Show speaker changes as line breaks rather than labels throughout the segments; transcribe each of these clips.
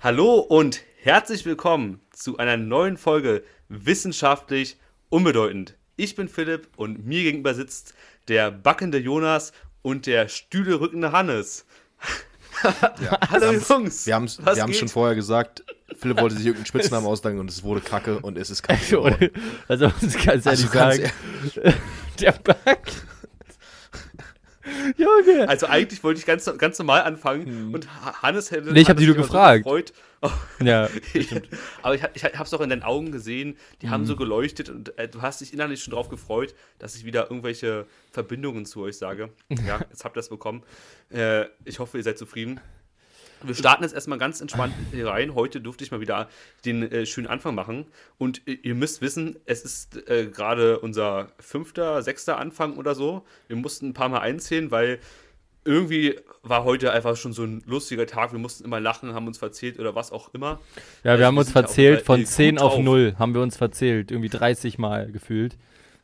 Hallo und herzlich willkommen zu einer neuen Folge Wissenschaftlich Unbedeutend. Ich bin Philipp und mir gegenüber sitzt der backende Jonas und der stühlerückende Hannes.
Ja, Hallo Jungs. Wir haben es schon vorher gesagt, Philipp wollte sich irgendeinen Spitznamen ausdenken und es wurde Kacke und es ist Kacke.
also, das kannst du also, nicht sagen. der Back.
Junge. Also eigentlich wollte ich ganz, ganz normal anfangen hm. und Hannes hätte.
Nee, ich habe die nur gefragt. So gefreut.
Oh. Ja, aber ich, ich habe es auch in deinen Augen gesehen, die mhm. haben so geleuchtet und äh, du hast dich innerlich schon drauf gefreut, dass ich wieder irgendwelche Verbindungen zu euch sage. Ja, jetzt habt ihr das bekommen. Äh, ich hoffe, ihr seid zufrieden. Wir starten jetzt erstmal ganz entspannt hier rein. Heute durfte ich mal wieder den äh, schönen Anfang machen. Und äh, ihr müsst wissen, es ist äh, gerade unser fünfter, sechster Anfang oder so. Wir mussten ein paar Mal einzählen, weil irgendwie war heute einfach schon so ein lustiger Tag. Wir mussten immer lachen, haben uns verzählt oder was auch immer.
Ja, wir also, haben uns verzählt von 10 auf 0, haben wir uns verzählt. Irgendwie 30 Mal gefühlt.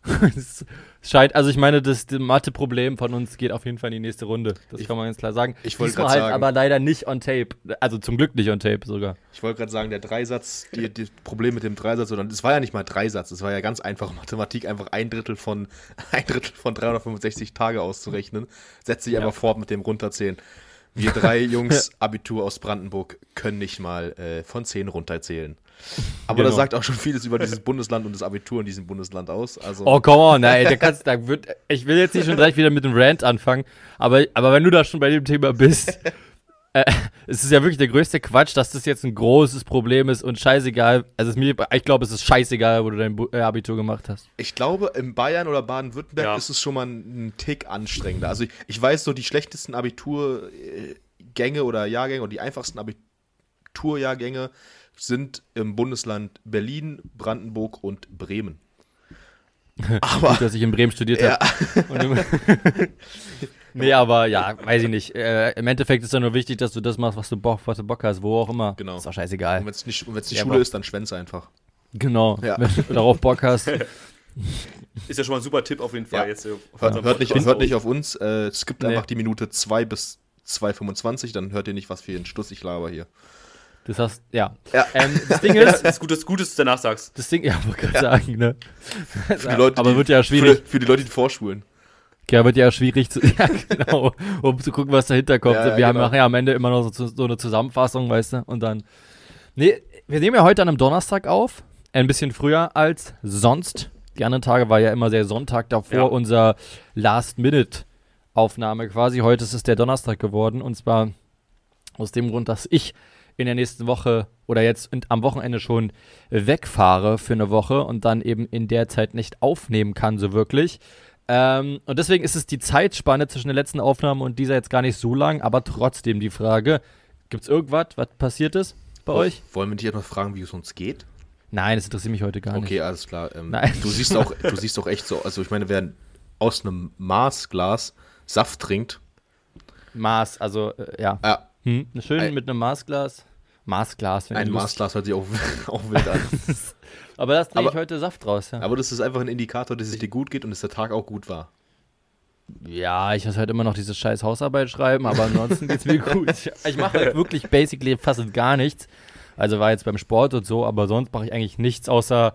es scheint, also ich meine, das, Mathe-Problem von uns geht auf jeden Fall in die nächste Runde. Das ich, kann man ganz klar sagen.
Ich wollte gerade halt sagen,
aber leider nicht on tape. Also zum Glück nicht on tape sogar.
Ich wollte gerade sagen, der Dreisatz, die, die Problem mit dem Dreisatz, sondern es war ja nicht mal Dreisatz, es war ja ganz einfach Mathematik, einfach ein Drittel von ein Drittel von 365 Tage auszurechnen. Setzt sich ja. einfach fort mit dem Runterzählen. Wir drei Jungs Abitur aus Brandenburg können nicht mal äh, von 10 runterzählen. Aber genau. das sagt auch schon vieles über dieses Bundesland und das Abitur in diesem Bundesland aus. Also
oh, come on, ey, der kannst, da wird, ich will jetzt nicht schon gleich wieder mit dem Rant anfangen, aber, aber wenn du da schon bei dem Thema bist, äh, es ist ja wirklich der größte Quatsch, dass das jetzt ein großes Problem ist und scheißegal. Also es mir, ich glaube, es ist scheißegal, wo du dein äh, Abitur gemacht hast.
Ich glaube, in Bayern oder Baden-Württemberg ja. ist es schon mal ein, Tick anstrengender. Also ich, ich weiß so, die schlechtesten Abiturgänge oder Jahrgänge oder die einfachsten Abiturjahrgänge sind im Bundesland Berlin, Brandenburg und Bremen.
Aber, Gut, dass ich in Bremen studiert ja. habe. nee, aber ja, weiß ich nicht. Äh, Im Endeffekt ist ja nur wichtig, dass du das machst, was du Bock, was du Bock hast, wo auch immer.
Genau.
Ist auch scheißegal.
Und wenn es nicht, die ja, Schule ist, dann schwänze einfach.
Genau. Ja. Wenn du darauf Bock hast.
Ist ja schon mal ein super Tipp auf jeden Fall. Ja. Jetzt
hört, hört, nicht, hört nicht auf uns. Äh, es gibt nee. einfach die Minute 2 bis 2,25, dann hört ihr nicht, was für ein Stuss ich laber hier.
Das heißt, ja.
ja. Ähm, das Ding ist. das ist gut, dass, du danach sagst.
Das Ding, ja, wollte gerade ja. sagen, ne?
Für die Leute,
Aber
die,
wird ja schwierig.
Für, für, die Leute, die vorschulen.
Ja, wird ja schwierig zu, ja, genau, um zu gucken, was dahinter kommt. Ja, wir genau. machen ja am Ende immer noch so, so, eine Zusammenfassung, weißt du, und dann. Nee, wir nehmen ja heute an einem Donnerstag auf. Ein bisschen früher als sonst. Die anderen Tage war ja immer sehr Sonntag davor ja. unser Last-Minute-Aufnahme quasi. Heute ist es der Donnerstag geworden. Und zwar aus dem Grund, dass ich in der nächsten Woche oder jetzt am Wochenende schon wegfahre für eine Woche und dann eben in der Zeit nicht aufnehmen kann, so wirklich. Ähm, und deswegen ist es die Zeitspanne zwischen der letzten Aufnahme und dieser jetzt gar nicht so lang, aber trotzdem die Frage: Gibt es irgendwas, was passiert ist bei oh, euch?
Wollen wir dich etwas fragen, wie es uns geht?
Nein, das interessiert mich heute gar nicht.
Okay, alles klar. Ähm, Nein. Du siehst auch, du siehst auch echt so, also ich meine, wer aus einem Maßglas Saft trinkt.
Maß, also äh, ja.
Ja,
hm, schön ein, mit einem Maßglas. Maßglas,
wenn Ein Maßglas hört sich auch, auch wild an.
aber da trinke ich heute Saft raus, ja.
Aber das ist einfach ein Indikator, dass es dir gut geht und dass der Tag auch gut war.
Ja, ich muss halt immer noch diese scheiß Hausarbeit schreiben, aber ansonsten geht's mir gut. Ich mache halt wirklich basically fast gar nichts. Also war jetzt beim Sport und so, aber sonst mache ich eigentlich nichts außer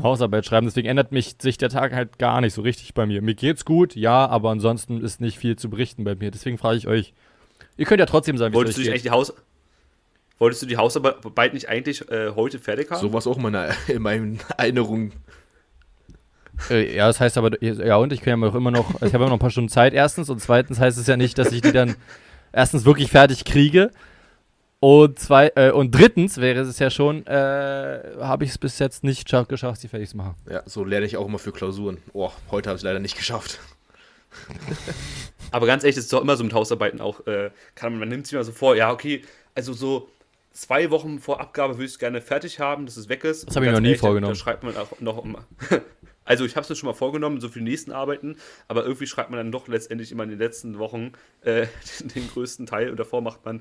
Hausarbeit schreiben. Deswegen ändert mich sich der Tag halt gar nicht so richtig bei mir. Mir geht's gut, ja, aber ansonsten ist nicht viel zu berichten bei mir. Deswegen frage ich euch, Ihr könnt ja trotzdem sagen,
wie Wolltest du eigentlich die Haus Wolltest du die Hausarbeit nicht eigentlich äh, heute fertig haben?
So war es auch in meiner, in meinen Erinnerungen.
Äh, ja, das heißt aber, ja, und ich kann ja auch immer noch, ich habe immer noch ein paar Stunden Zeit, erstens. Und zweitens heißt es ja nicht, dass ich die dann erstens wirklich fertig kriege. Und, zwei, äh, und drittens wäre es ja schon, äh, habe ich es bis jetzt nicht geschafft, sie fertig zu machen.
Ja, so lerne ich auch immer für Klausuren. Oh, heute habe ich es leider nicht geschafft.
Aber ganz ehrlich, das ist doch immer so mit Hausarbeiten auch. Äh, kann man, nimmt sich mal so vor, ja, okay, also so zwei Wochen vor Abgabe würde ich es gerne fertig haben, dass es weg ist.
Das habe ich noch nie ehrlich, vorgenommen.
Da schreibt man auch noch um. Also ich habe es mir schon mal vorgenommen, so für die nächsten Arbeiten, aber irgendwie schreibt man dann doch letztendlich immer in den letzten Wochen äh, den, den, größten Teil und davor macht man,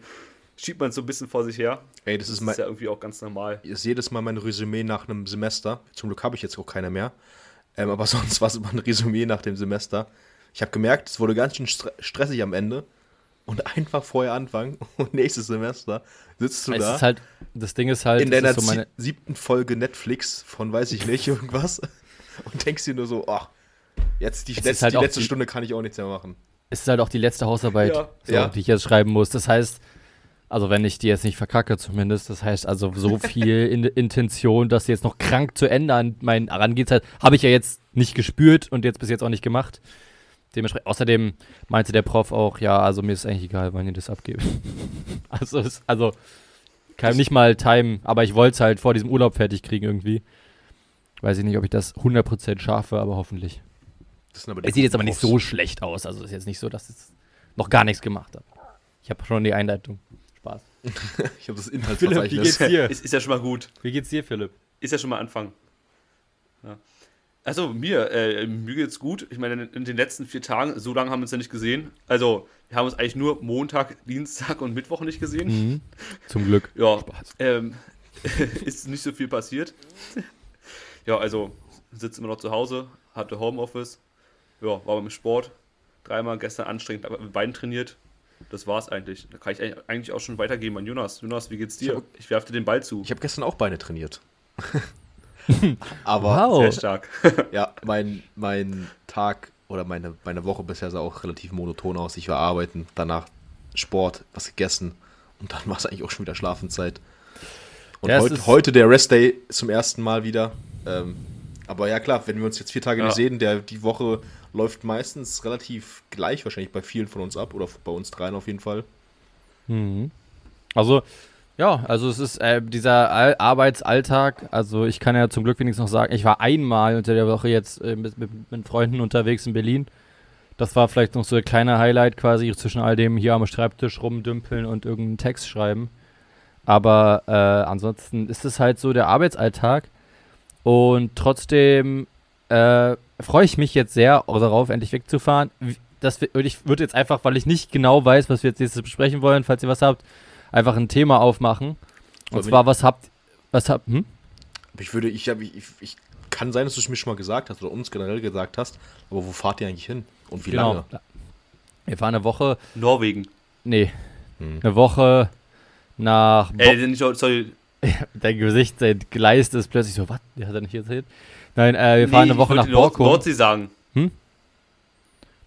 schiebt man so ein bisschen vor sich her.
Ey, das, das ist, ist
ja irgendwie auch ganz normal.
Ist jedes Mal mein Resümee nach einem Semester. Zum Glück habe ich jetzt auch keine mehr. Ähm, aber sonst war es immer ein Resümee nach dem Semester. Ich habe gemerkt, es wurde ganz schön stressig am Ende. und einfach vorher anfangen und nächstes Semester sitzt du
es
da
ist halt, das Ding ist halt,
in deiner
so meine,
sie- siebten Folge Netflix von weiß ich nicht irgendwas und denkst dir nur so, ach, jetzt die, letzte,
halt
die letzte
die-
Stunde kann ich auch nichts mehr machen.
es ist halt auch die letzte Hausarbeit,
Ja.
so,
Ja.
die ich jetzt schreiben muss. Das heißt, also wenn ich die jetzt nicht verkacke zumindest, das heißt also so viel in Intention, das jetzt noch krank zu Ende an mein Herangehensweise, habe ich ja jetzt nicht gespürt und jetzt bis jetzt auch nicht gemacht. Dementsprechend, außerdem meinte der Prof auch, ja, also mir ist eigentlich egal, wann ihr das abgebt. also, es, also kann nicht mal Time, aber ich wollte es halt vor diesem Urlaub fertig kriegen irgendwie. Weiß ich nicht, ob ich das 100% schaffe, aber hoffentlich.
Das sind aber die
Es sieht jetzt aber nicht
Profs.
so schlecht aus. Also es ist jetzt nicht so, dass ich noch gar nichts gemacht habe. Ich habe schon die Einleitung. Spaß.
Ich habe das
Philipp, wie
Inhaltsverzeichnis.
geht's dir?
Ist, ist ja schon mal gut.
Wie geht's dir, Philipp?
Ist ja schon mal Anfang. Ja. Also mir, äh, mir geht's gut. Ich meine, in den letzten vier Tagen, so lange haben wir uns ja nicht gesehen. Also, wir haben uns eigentlich nur Montag, Dienstag und Mittwoch nicht gesehen.
Mhm. Zum Glück.
Ja, ähm, ist nicht so viel passiert. Ja, also sitze immer noch zu Hause, hatte Homeoffice, ja, war beim Sport, dreimal gestern anstrengend mit Beinen trainiert. Das war's eigentlich. Da kann ich eigentlich- auch schon weitergeben an Jonas. Jonas, wie geht's dir?
hab-
Ich werfe dir den Ball zu.
Ich habe gestern auch Beine trainiert. aber
Wow.
Sehr stark.
ja, mein, mein Tag oder meine, meine Woche bisher sah auch relativ monoton aus. Ich war arbeiten, danach Sport, was gegessen und dann war es eigentlich auch schon wieder Schlafenszeit. Und
Ja,
heut, heute der Restday zum ersten Mal wieder. Ähm, aber ja klar, wenn wir uns jetzt vier Tage
Ja.
nicht sehen, der, die Woche läuft meistens relativ gleich wahrscheinlich bei vielen von uns ab oder bei uns dreien auf jeden Fall.
Mhm. Also, ja, also es ist äh, dieser Al Arbeitsalltag. Also ich kann ja zum Glück wenigstens noch sagen, ich war einmal unter der Woche jetzt äh, mit, mit, mit Freunden unterwegs in Berlin. Das war vielleicht noch so ein kleiner Highlight quasi zwischen all dem hier am Schreibtisch rumdümpeln und irgendeinen Text schreiben. Aber äh, ansonsten ist es halt so der Arbeitsalltag. Und trotzdem äh, freue ich mich jetzt sehr darauf, endlich wegzufahren. Das, und ich würde jetzt einfach, weil ich nicht genau weiß, was wir jetzt nächstes besprechen wollen, falls ihr was habt, einfach ein Thema aufmachen. Und zwar, was habt, was habt, hm?
Ich würde, ich, hab, ich, ich kann sein, dass du es mir schon mal gesagt hast oder uns generell gesagt hast, aber wo fahrt ihr eigentlich hin? Und wie lange?
Genau. Wir fahren eine Woche,
Norwegen.
nee,
Hm.
eine Woche nach, Bo
Äh, sorry.
dein Gesicht, dein Gleis ist plötzlich so, was, der hat er nicht erzählt? Nein, äh, wir fahren
Nee,
eine Woche
ich
nach
Nord
Borkum,
Nordsee sagen.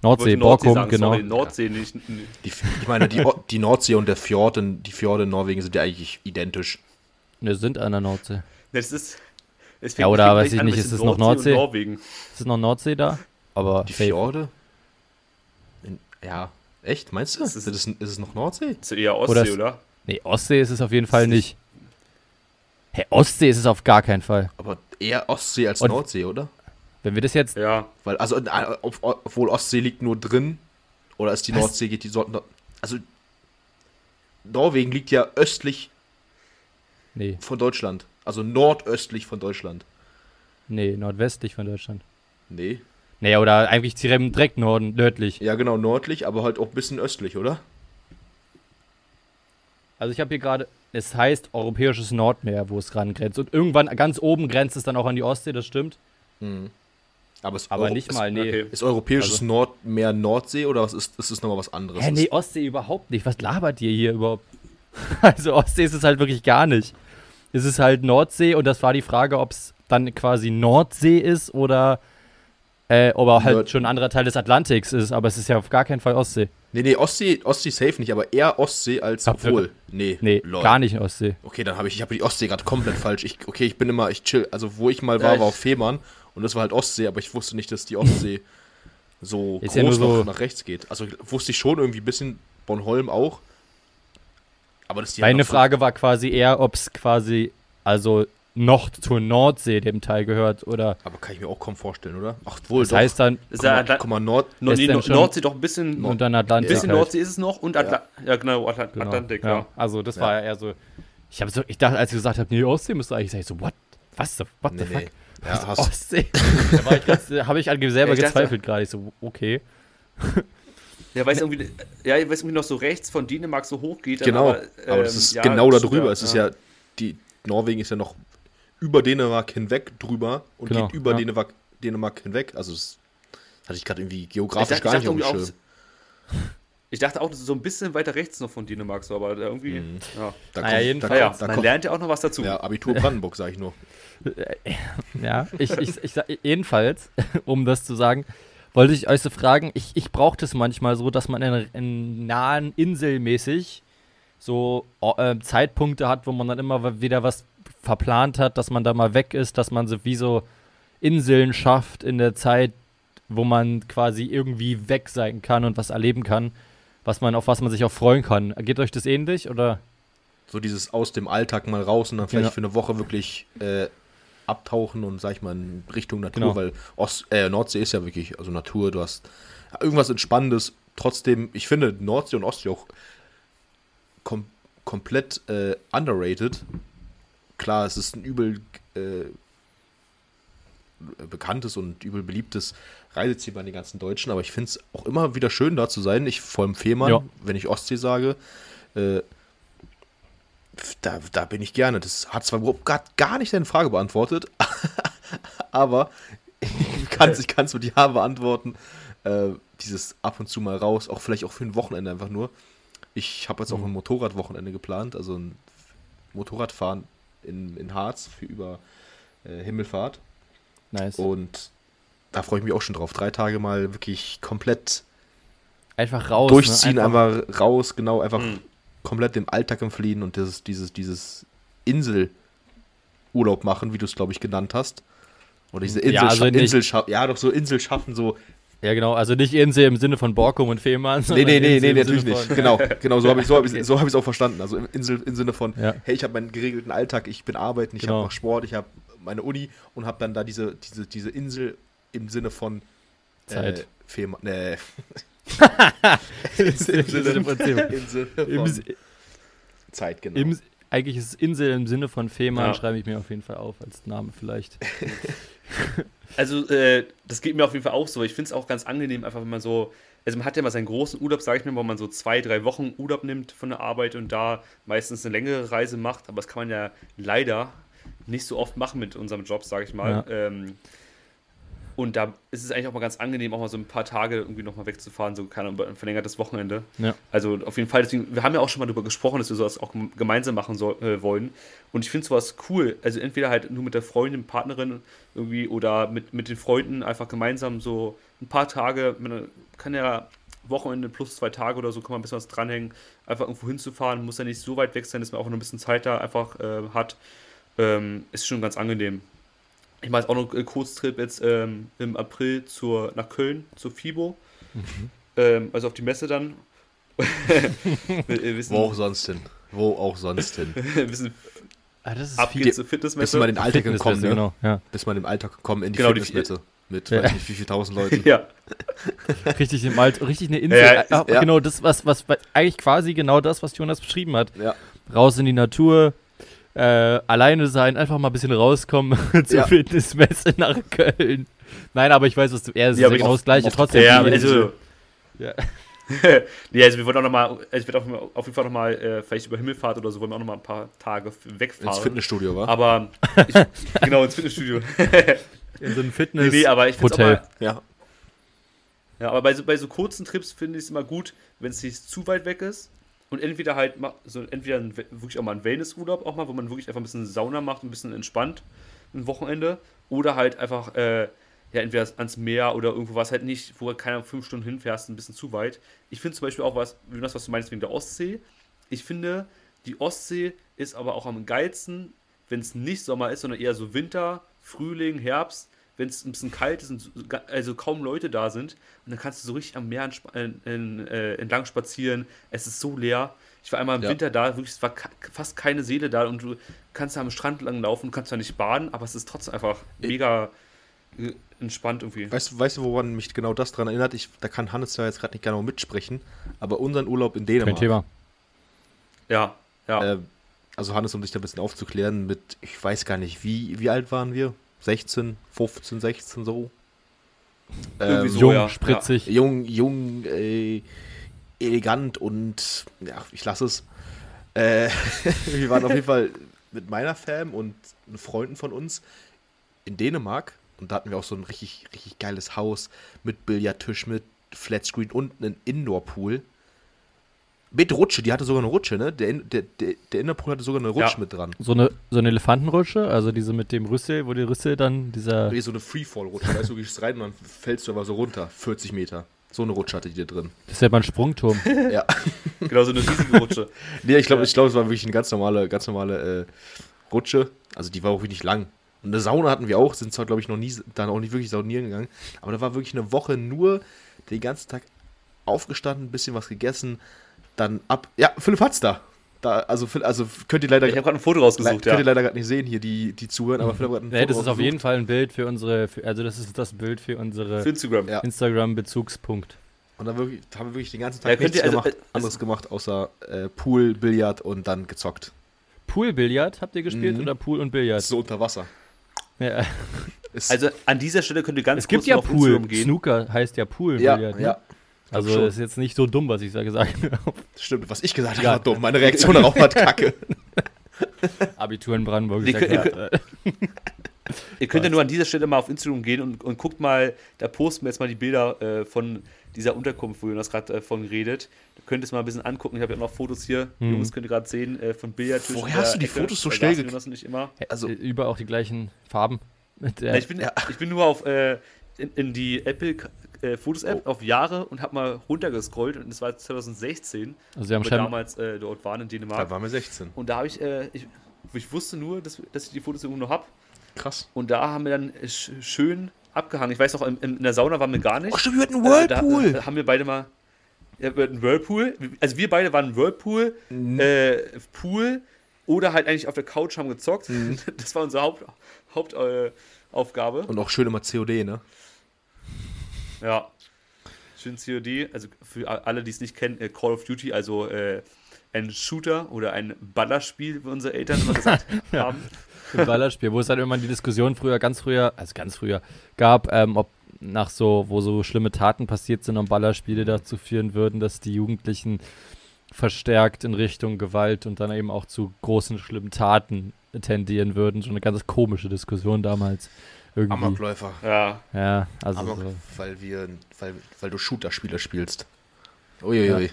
Nordsee,
Nordsee
Borkum,
sagen,
genau.
Sorry, Nordsee nicht.
Die, ich meine, die, die Nordsee und der Fjord in, die Fjorde in Norwegen sind ja eigentlich identisch.
Wir sind an der Nordsee.
Das ist. es
Ja, oder weiß ich nicht, ist es noch Nordsee?
Norwegen.
Ist es noch Nordsee da? Aber
Die
safe.
Fjorde? In, ja, echt? Meinst du?
Das
Ist,
ist-
es, ist es noch Nordsee?
Ist ja eher
Oder
Ostsee,
es-
oder?
Nee, Ostsee ist es auf jeden Fall nicht. Hä, Ostsee ist es auf gar keinen Fall.
Aber eher Ostsee als
Und-
Nordsee, oder?
Wenn wir das jetzt,
Ja.
Weil, also, äh, ob, obwohl Ostsee liegt nur drin, oder ist die
Was?
Nordsee, geht die so, Also, Norwegen liegt ja östlich
nee,
von Deutschland. Also nordöstlich von Deutschland.
nee, nordwestlich von Deutschland.
Nee.
Nee, oder eigentlich direkt direkt Norden, nördlich.
Ja, genau, nördlich, aber halt auch ein bisschen östlich, oder?
Also ich habe hier gerade, es heißt Europäisches Nordmeer, wo es dran grenzt. Und irgendwann ganz oben grenzt es dann auch an die Ostsee, das stimmt.
Mhm. Aber, es
Aber
Euro-
nicht mal, nee.
Okay.
Ist europäisches
Also-
Nordmeer Nordsee oder was ist, ist es nochmal was anderes?
Hä, nee, Ostsee überhaupt nicht. Was labert ihr hier überhaupt? Also Ostsee ist es halt wirklich gar nicht. Es ist halt Nordsee und das war die Frage, ob es dann quasi Nordsee ist oder äh, ob er halt
Nord-
schon ein anderer Teil des Atlantiks ist. Aber es ist ja auf gar keinen Fall Ostsee.
Nee, nee, Ostsee, Ostsee safe nicht, aber eher Ostsee als
ihr-
obwohl. Nee,
Nee,
lol.
gar nicht Ostsee.
Okay, dann habe ich, ich habe die Ostsee gerade komplett falsch. Ich, okay, ich bin immer, ich chill. Also wo ich mal war,
Ja,
war auf Fehmarn und das war halt Ostsee, aber ich wusste nicht, dass die Ostsee so
Ist
groß
ja so-
noch nach rechts geht. Also wusste ich schon irgendwie ein bisschen Bornholm auch. Aber das ist die
Meine Frage war quasi eher, ob es quasi also noch zur Nordsee dem Teil gehört oder
Aber kann ich mir auch kaum vorstellen, oder? Ach, wohl
das
doch.
heißt dann
Ist
guck,
ja
mal,
Atla-
guck mal, Nord.
No,
ist
nee,
denn
no,
schon-
Nordsee doch ein bisschen.
und dann Atlantik.
Ein bisschen
halt.
Nordsee ist es noch und Atla ja, genau, Atla
Genau.
Atlantik,
ja.
ja.
Also das
Ja.
war ja eher so. Ich habe so, ich dachte, als ich gesagt habe, nee, Ostsee müsste eigentlich, sag ich so, what? Was the, what the
Nee,
fuck?
nee. Ja, hast,
Ostsee. da ich habe ich an selber
Ja, ich
gezweifelt gerade. Ich so, okay.
Ja, weil es irgendwie, ja, irgendwie noch so rechts von Dänemark so hoch geht.
genau.
Aber,
Aber, das
ähm,
ist
ja,
genau da drüber. Es ist ja, die Norwegen ist ja noch über Dänemark hinweg drüber und
Genau,
geht über
ja.
Dänemark, Dänemark hinweg. Also das hatte ich gerade irgendwie
Ich
geografisch
dachte,
gar
ich
nicht auf dem Schirm.
Ich dachte auch, das ist so ein bisschen weiter rechts noch von Dänemark, so, aber irgendwie,
Mhm.
ja.
Da
Naja,
kommt-
jedenfalls.
da kommt- da
man
kommt-
lernt ja auch noch was dazu.
Ja, Abitur Brandenburg, sage ich nur.
Ja, ich, ich, ich sag, jedenfalls, um das zu sagen, wollte ich euch so fragen, ich, ich brauche das manchmal so, dass man in, in nahen Inselmäßig so äh, Zeitpunkte hat, wo man dann immer wieder was verplant hat, dass man da mal weg ist, dass man so wie so Inseln schafft in der Zeit, wo man quasi irgendwie weg sein kann und was erleben kann, was man auf was man sich auch freuen kann. Geht euch das ähnlich oder?
So dieses aus dem Alltag mal raus und dann vielleicht
Genau.
für eine Woche wirklich äh, abtauchen und sag ich mal in Richtung Natur,
Genau.
weil Ost, äh, Nordsee ist ja wirklich, also Natur, du hast irgendwas Entspannendes. Trotzdem, ich finde Nordsee und Ostsee auch kom komplett äh, underrated. Klar, es ist ein übel äh, bekanntes und übel beliebtes Reiseziel bei den ganzen Deutschen, aber ich finde es auch immer wieder schön, da zu sein. Ich vor allem Fehmarn,
Ja.
wenn ich Ostsee sage, äh, da, da bin ich gerne. Das hat zwar überhaupt gar, gar nicht deine Frage beantwortet, aber ich kann es mit Ja beantworten. Äh, dieses ab und zu mal raus, auch vielleicht auch für ein Wochenende einfach nur. Ich habe jetzt auch ein Motorradwochenende geplant, also ein Motorradfahren in, in Harz für über äh, Himmelfahrt.
Nice.
Und da freue ich mich auch schon drauf. Drei Tage mal wirklich komplett
Einfach raus.
durchziehen,
ne?
einfach, raus, genau, einfach
Mhm.
komplett dem Alltag entfliehen und dieses, dieses, dieses Inselurlaub machen, wie du es, glaube ich, genannt hast. Oder diese
Ja,
Insel,
also
scha-
nicht-
Insel ja, doch so Insel schaffen, so.
Ja, genau. Also nicht Insel im Sinne von Borkum und Fehmarn.
Nee, nee, nee, nee, natürlich nicht. Genau, genau, so habe ich es so hab so hab auch verstanden. Also im, Insel, im Sinne von,
Ja.
hey, ich habe meinen geregelten Alltag, ich bin arbeiten, ich
Genau.
habe noch Sport, ich habe meine Uni und habe dann da diese, diese, diese Insel im Sinne von
Zeit.
Äh, Fehmarn, nee.
Im Sinne von.
Im Sinne Zeit, genau.
im, eigentlich ist es Insel im Sinne von Fehmarn,
Ja.
schreibe ich mir auf jeden Fall auf als Name vielleicht.
Also, äh, das geht mir auf jeden Fall auch so. Ich finde es auch ganz angenehm, einfach wenn man so, also man hat ja mal seinen großen Urlaub, sage ich mir, wo man so zwei, drei Wochen Urlaub nimmt von der Arbeit und da meistens eine längere Reise macht, aber das kann man ja leider nicht so oft machen mit unserem Job, sage ich mal. Ähm, und da ist es eigentlich auch mal ganz angenehm, auch mal so ein paar Tage irgendwie nochmal wegzufahren, so keine ein verlängertes Wochenende.
Ja.
Also auf jeden Fall, deswegen, wir haben ja auch schon mal darüber gesprochen, dass wir sowas auch gem- gemeinsam machen soll, äh, wollen. Und ich finde sowas cool. Also entweder halt nur mit der Freundin, Partnerin irgendwie oder mit, mit den Freunden einfach gemeinsam so ein paar Tage, man kann ja Wochenende plus zwei Tage oder so, kann man ein bisschen was dranhängen, einfach irgendwo hinzufahren, muss ja nicht so weit weg sein, dass man auch noch ein bisschen Zeit da einfach äh, hat. Ähm, ist schon ganz angenehm. Ich mache jetzt auch noch einen Kurztrip jetzt ähm, im April zur, nach Köln, zur FIBO. Ähm, also auf die Messe dann. wissen,
Wo auch sonst hin. Wo auch sonst hin.
wir wissen
Ah, das ist
ab
viel
geht's zur
Bis
Fitnessmesse.
man in den Alltag gekommen,
Fitnessmesse,
ne?
genau. Ja.
Bis man im Alltag gekommen in die
Genau, die-
Fitnessmette. Mit,
Ja.
weiß nicht, wie viel tausend Leuten.
ja,
Richtig im Alt, richtig eine Insel.
Ja,
Ah,
ja.
Genau, das, was, was, eigentlich quasi genau das, was Jonas beschrieben hat.
Ja.
Raus in die Natur, äh, alleine sein, einfach mal ein bisschen rauskommen zur
Ja.
Fitnessmesse nach Köln. Nein, aber ich weiß, was du. Er ist
Ja,
genau das Gleiche. Trotzdem.
ja, also.
Ja.
nee, also wir wollen auch nochmal, also ich werde auf, auf jeden Fall nochmal, äh, vielleicht über Himmelfahrt oder so, wollen wir auch nochmal ein paar Tage f-
Ins
wegfahren.
Fitnessstudio, war?
Aber, ich, genau, ins Fitnessstudio.
in so ein
nee,
Fitness.
nee, aber ich finde
Hotel.
auch mal,
Ja.
Ja, aber bei so, bei so kurzen Trips finde ich es immer gut, wenn es nicht zu weit weg ist. Und entweder halt so entweder ein, wirklich auch mal ein Wellnessurlaub auch mal, wo man wirklich einfach ein bisschen Sauna macht, ein bisschen entspannt ein Wochenende. Oder halt einfach, äh, ja, entweder ans Meer oder irgendwo was halt nicht, wo du keine fünf Stunden hinfährst, ein bisschen zu weit. Ich finde zum Beispiel auch was, wie das, was du meinst wegen der Ostsee. Ich finde, die Ostsee ist aber auch am geilsten, wenn es nicht Sommer ist, sondern eher so Winter, Frühling, Herbst, wenn es ein bisschen kalt ist und also kaum Leute da sind. Und dann kannst du so richtig am Meer entsp- in, in, äh, entlang spazieren. Es ist so leer. Ich war einmal im
Ja.
Winter da, wirklich, es war fast keine Seele da und du kannst da am Strand lang laufen, du kannst da nicht baden, aber es ist trotzdem einfach mega entspannt irgendwie.
Weißt, du- weißt du, woran mich genau das dran erinnert? Ich, da kann Hannes ja jetzt gerade nicht genau mitsprechen, aber unseren Urlaub in Dänemark.
Kein Thema.
Ja, ja.
Äh, also Hannes, um dich da ein bisschen aufzuklären, mit, ich weiß gar nicht, wie, wie alt waren wir? 16, 15, 16 so?
Irgendwie
Ähm,
so.
Jung,
ja,
spritzig.
Jung, jung, äh, elegant und ja, ich lasse es. Äh, wir waren auf jeden Fall mit meiner Fam und Freunden von uns in Dänemark und da hatten wir auch so ein richtig, richtig geiles Haus mit Billardtisch, mit Flatscreen und einen Indoor-Pool. Mit Rutsche, die hatte sogar eine Rutsche, ne? Der, der, der, der Innerpool hatte sogar eine Rutsche
Ja.
mit dran.
So eine, so eine Elefantenrutsche, also diese mit dem Rüssel, wo die Rüssel dann dieser.
Nee, so eine Freefall-Rutsche. Weißt du, du gehst rein und dann fällst du aber so runter. 40 Meter. So eine Rutsche hatte die da drin.
Das ist ja mal ein Sprungturm.
Ja.
Genau, so eine riesige Rutsche.
Nee, ich glaube, ich glaub, es war wirklich eine ganz normale, ganz normale äh, Rutsche. Also die war auch wirklich lang. Und eine Sauna hatten wir auch, sind zwar, glaube ich, noch nie, dann auch nicht wirklich saunieren gegangen. Aber da war wirklich eine Woche nur den ganzen Tag aufgestanden, ein bisschen was gegessen, dann ab. Ja, Philipp hat's da. da also, also könnt ihr leider,
Ich habe gerade ein Foto
le
rausgesucht,
könnt
ja.
ihr leider gerade nicht sehen, hier, die, die zuhören, aber Philipp hat ein
Nee,
Foto
das ist auf jeden Fall ein Bild für unsere, für, also das ist das Bild für
Für
unsere
Instagram.
Ja.
Instagram-Bezugspunkt.
Und dann wirklich, haben wir wirklich den ganzen Tag
Ja, könnt
nichts
ihr also-
gemacht,
äh,
anderes gemacht, außer äh, Pool, Billard und dann gezockt.
Pool-Billard habt ihr gespielt
Mhm.
oder Pool und Billard?
So unter Wasser.
Ja.
Also an dieser Stelle könnt ihr ganz
Es gibt
kurz
ja
mal auf
Pool. Snooker heißt ja Pool.
ja,
Billard, ne?
ja,
Also
schon.
das ist jetzt nicht so dumm, was ich da gesagt habe.
Stimmt, was ich gesagt habe,
Ja.
war dumm. Meine Reaktion darauf war kacke.
Abitur in Brandenburg. Ist ja klar.
Ihr könnt ja nur an dieser Stelle mal auf Instagram gehen und, und guckt mal, da posten wir jetzt mal die Bilder äh, von dieser Unterkunft, wo Jonas gerade äh, von redet. Ihr könnt es mal ein bisschen angucken. Ich habe ja auch noch Fotos hier.
Mhm.
Jungs könnt ihr gerade sehen äh, von Billardtischen.
Woher hast du die
Ecke.
Fotos so schnell
Jonas und ich immer.
Also-
Äh, Überall auch die gleichen Farben.
Na, ich, bin, ich bin nur auf äh, in, in die Apple äh, Fotos App
Oh.
auf Jahre und habe mal runtergescrollt und das war 2016,
also sie haben
wo wir damals äh, dort waren in Dänemark.
Da waren wir 16.
Und da habe ich, äh, ich, ich wusste nur, dass, dass ich die Fotos irgendwo noch habe.
Krass.
Und da haben wir dann sch schön abgehangen. Ich weiß noch, in, in der Sauna waren wir gar nicht.
Oh, stimmt, wir hatten einen
Äh, da,
Whirlpool.
da haben wir beide mal. Ja, wir hatten Whirlpool. Also wir beide waren Whirlpool,
Mhm.
äh, Pool oder halt eigentlich auf der Couch haben gezockt.
Mhm.
Das war unsere Haupt, Hauptaufgabe. Äh, Aufgabe.
Und auch schön immer COD, ne?
Ja. Schön COD. Also für alle, die es nicht kennen, äh, Call of Duty, also äh, ein Shooter oder ein Ballerspiel, wie unsere Eltern immer gesagt haben.
im Ballerspiel, wo es dann irgendwann die Diskussion früher, ganz früher, also ganz früher, gab, ähm, ob nach so, wo so schlimme Taten passiert sind und Ballerspiele dazu führen würden, dass die Jugendlichen verstärkt in Richtung Gewalt und dann eben auch zu großen, schlimmen Taten tendieren würden. So eine ganz komische Diskussion damals. Irgendwie.
Amokläufer.
Ja.
Ja, also
Amok,
so.
weil, wir, weil, weil du Shooter-Spieler spielst. Uiuiui.
Ja.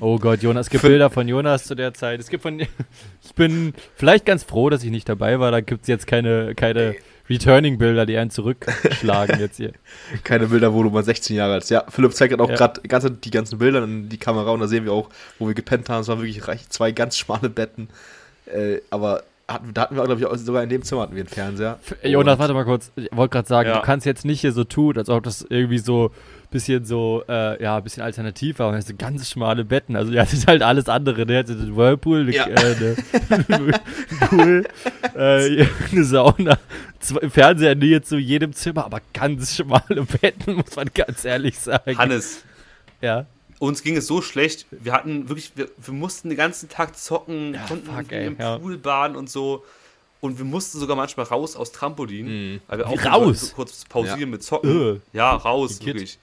Oh Gott, Jonas, es gibt Bilder von Jonas zu der Zeit. Es gibt von. Ich bin vielleicht ganz froh, dass ich nicht dabei war. Da gibt es jetzt keine, keine Returning-Bilder, die einen zurückschlagen jetzt hier.
Keine Bilder, wo du mal 16 Jahre alt bist. Ja, Philipp zeigt gerade auch
Ja.
gerade die ganzen Bilder in die Kamera und da sehen wir auch, wo wir gepennt haben. Es waren wirklich reich- zwei ganz schmale Betten. Äh, aber hatten, da hatten wir, glaube ich, auch, sogar in dem Zimmer hatten wir einen Fernseher.
Jonas, warte mal kurz. Ich wollte gerade sagen,
Ja.
du kannst jetzt nicht hier so tun, als ob das irgendwie so ein bisschen so, äh, ja, ein bisschen alternativ war. Und hast so ganz schmale Betten. Also, ihr hattet halt alles andere. Der hatte den Whirlpool, eine,
Ja.
äh, eine Pool, äh, eine Sauna, zwei, Fernseher Nähe zu jedem Zimmer, aber ganz schmale Betten, muss man ganz ehrlich sagen.
Hannes,
Ja.
Uns ging es so schlecht. Wir hatten wirklich, wir, wir mussten den ganzen Tag zocken,
Ja,
konnten
fuck, ey,
im
ja.
Pool baden und so. Und wir mussten sogar manchmal raus aus Trampolin.
Mhm.
Weil wir auch
raus?
so kurz pausieren mit Zocken.
Äh.
Ja, raus,
Igitt.
wirklich.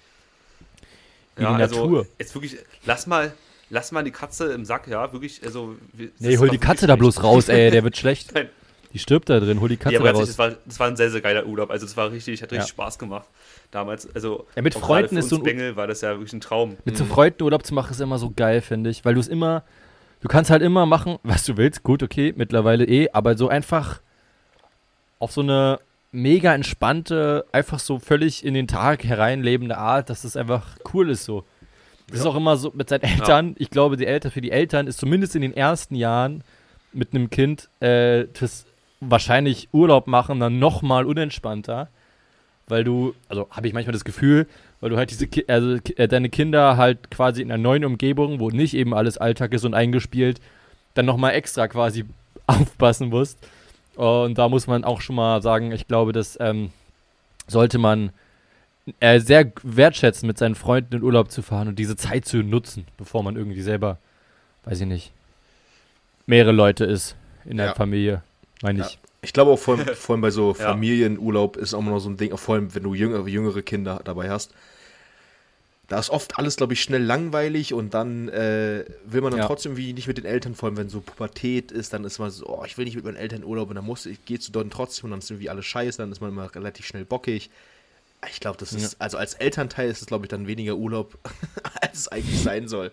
In
Ja,
die
also
Natur.
jetzt wirklich, lass mal, lass mal die Katze im Sack, ja, wirklich, also. wir-
Nee, hol die Katze da bloß raus, ey, der wird schlecht.
Nein.
Die stirbt da drin, hol die Katze
Ja, aber
raus.
das war, das war ein sehr, sehr geiler Urlaub. Also, das war richtig, hat richtig
Ja.
Spaß gemacht damals. Also,
Ja, mit Freunden ist so ein-
Bengel war das ja wirklich ein Traum.
Mit so Freunden Urlaub zu machen ist immer so geil, finde ich. Weil du es immer, du kannst halt immer machen, was du willst. Gut, okay, mittlerweile eh, aber so einfach auf so eine mega entspannte, einfach so völlig in den Tag hereinlebende Art, dass es einfach cool ist so. Das ist auch immer so mit seinen Eltern. Ich glaube, die Eltern, für die Eltern ist zumindest in den ersten Jahren mit einem Kind äh, das wahrscheinlich Urlaub machen dann noch mal unentspannter, weil du, also habe ich manchmal das Gefühl, weil du halt diese, also äh, deine Kinder halt quasi in einer neuen Umgebung, wo nicht eben alles Alltag ist und eingespielt, dann noch mal extra quasi aufpassen musst. Und da muss man auch schon mal sagen, ich glaube, das ähm, sollte man äh, sehr wertschätzen, mit seinen Freunden in Urlaub zu fahren und diese Zeit zu nutzen, bevor man irgendwie selber, weiß ich nicht, mehrere Leute ist in der
Ja.
Familie, meine
Ja.
ich.
Ich glaube auch vor allem, vor allem bei so
Ja.
Familienurlaub ist auch immer noch so ein Ding, auch vor allem wenn du jüngere, jüngere Kinder dabei hast. Da ist oft alles, glaube ich, schnell langweilig und dann äh, will man dann
Ja.
trotzdem wie nicht mit den Eltern, vor allem wenn so Pubertät ist, dann ist man so, oh, ich will nicht mit meinen Eltern Urlaub und dann muss ich, gehst du dort trotzdem und dann ist irgendwie alles scheiße, dann ist man immer relativ schnell bockig. Ich glaube, das ist, also als Elternteil ist es, glaube ich, dann weniger Urlaub, als es eigentlich sein soll.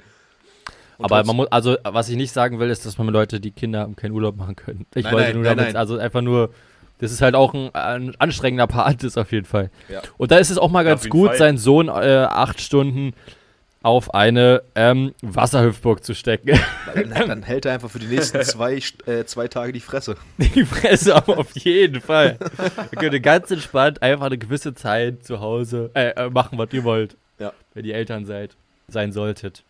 Aber man muss, also was ich nicht sagen will, ist, dass man Leute, die Kinder haben, keinen Urlaub machen können. Ich
Nein,
wollte
nein,
nur
nein,
damit, also einfach nur, das ist halt auch ein, ein anstrengender Part ist auf jeden Fall.
Ja.
Und da ist es auch mal ganz gut,
Fall.
seinen Sohn äh, acht Stunden auf eine ähm, Wasserhüpfburg zu stecken.
Dann, dann hält er einfach für die nächsten zwei, äh, zwei Tage die Fresse.
Die Fresse aber auf jeden Fall. Ihr könnt ganz entspannt einfach eine gewisse Zeit zu Hause äh, äh, machen, was ihr wollt.
Ja.
Wenn ihr Eltern seid, sein solltet.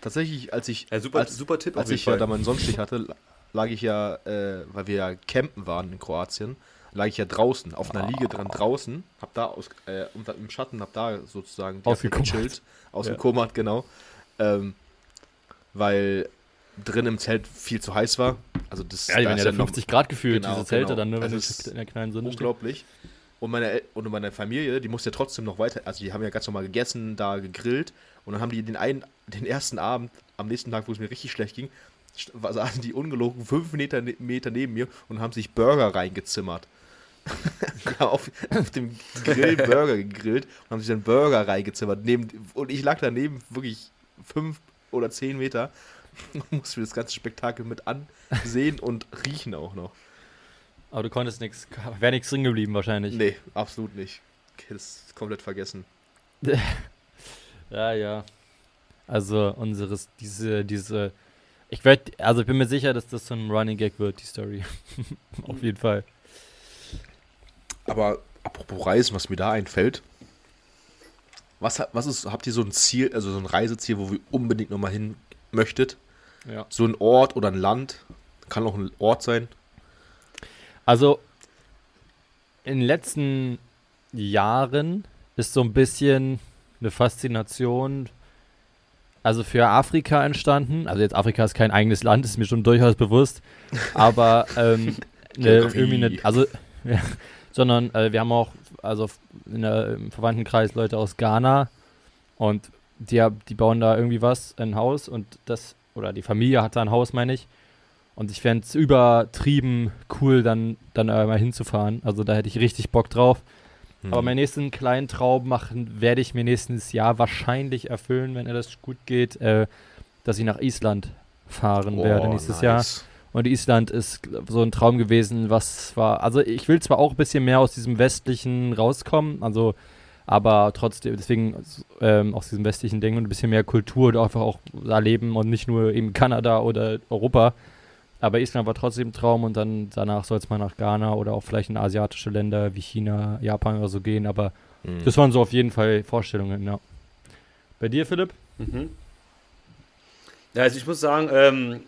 Tatsächlich, als ich,
Ja, super,
als,
super Tipp
als ich ja da meinen Sonnenstich hatte, lag ich ja, äh, weil wir ja campen waren in Kroatien, lag ich ja draußen, auf einer Liege dran draußen, hab da aus, äh, unter, im Schatten, hab da sozusagen die
Ausgekummert.
gechillt, aus
Ja.
dem Komat, genau, ähm, weil drin im Zelt viel zu heiß war. Also das
Ja, die
da
werden
ist
ja da
noch
50 Grad gefühlt,
Genau,
diese Zelte
genau.
dann, ne, wenn
Also
du
es
in der kleinen Sonne
unglaublich. Und meine, und meine Familie, die musste ja trotzdem noch weiter, also die haben ja ganz normal gegessen, da gegrillt und dann haben die den einen, den ersten Abend, am nächsten Tag, wo es mir richtig schlecht ging, saßen die ungelogen fünf Meter, ne- Meter neben mir und haben sich Burger reingezimmert. Haben auf, auf dem Grill Burger gegrillt und haben sich dann Burger reingezimmert. Neben, und ich lag daneben wirklich fünf oder zehn Meter und musste mir das ganze Spektakel mit ansehen und riechen auch noch.
Aber du konntest nichts, wäre nichts drin geblieben wahrscheinlich.
Nee, absolut nicht. Das ist komplett vergessen.
Ja, ja. Also unseres, diese, diese, ich werde, also ich bin mir sicher, dass das so ein Running Gag wird, die Story. Auf jeden Fall.
Aber apropos Reisen, was mir da einfällt. Was, was ist, habt ihr so ein Ziel, also so ein Reiseziel, wo ihr unbedingt nochmal hin möchtet?
Ja.
So ein Ort oder ein Land? Kann auch ein Ort sein.
Also in den letzten Jahren ist so ein bisschen eine Faszination also für Afrika entstanden. Also jetzt Afrika ist kein eigenes Land, ist mir schon durchaus bewusst. Aber ähm,
Geografie.
irgendwie eine, also ja, sondern äh, wir haben auch also in der, im Verwandtenkreis Leute aus Ghana und die, die bauen da irgendwie was, ein Haus und das, oder die Familie hat da ein Haus, meine ich. Und ich fände es übertrieben cool, dann, dann äh, mal hinzufahren. Also da hätte ich richtig Bock drauf.
Hm.
Aber meinen nächsten kleinen Traum machen werde ich mir nächstes Jahr wahrscheinlich erfüllen, wenn das gut geht, äh, dass ich nach Island fahren werde nächstes Jahr. Und Island ist so ein Traum gewesen, was war. Also ich will zwar auch ein bisschen mehr aus diesem westlichen rauskommen, also aber trotzdem, deswegen ähm, aus diesem westlichen Ding und ein bisschen mehr Kultur und einfach auch da leben und nicht nur eben Kanada oder Europa. Aber Island war trotzdem ein Traum und dann danach soll es mal nach Ghana oder auch vielleicht in asiatische Länder wie China, Japan oder so gehen. Aber
Hm.
das waren so auf jeden Fall Vorstellungen, ja. Bei dir, Philipp?
Mhm. Ja, also ich muss sagen, ähm,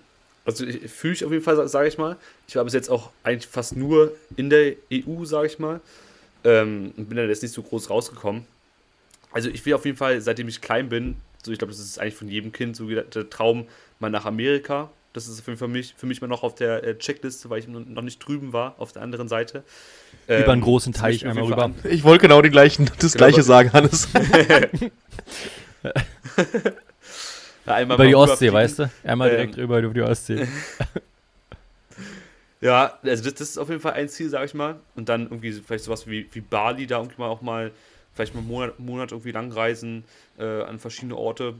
also ich- fühle ich auf jeden Fall, sage ich mal. Ich war bis jetzt auch eigentlich fast nur in der EU, sage ich mal. Ähm, und bin dann jetzt nicht so groß rausgekommen. Also ich will auf jeden Fall, seitdem ich klein bin, so ich glaube, das ist eigentlich von jedem Kind so der Traum, mal nach Amerika. Das ist für mich, für mich mal noch auf der äh, Checkliste, weil ich noch nicht drüben war, auf der anderen Seite.
Über einen großen
das
Teich einmal rüber.
Fall
Ich wollte genau die gleichen, das
Genau,
gleiche sagen, Hannes.
Ja, einmal
Über die Ostsee, weißt du? Einmal
Ähm,
direkt rüber über die Ostsee.
Ja, also das, das ist auf jeden Fall ein Ziel, sag ich mal. Und dann irgendwie so- vielleicht sowas wie, wie Bali, da irgendwie mal auch mal, vielleicht mal einen Monat, Monat irgendwie lang reisen äh, an verschiedene Orte.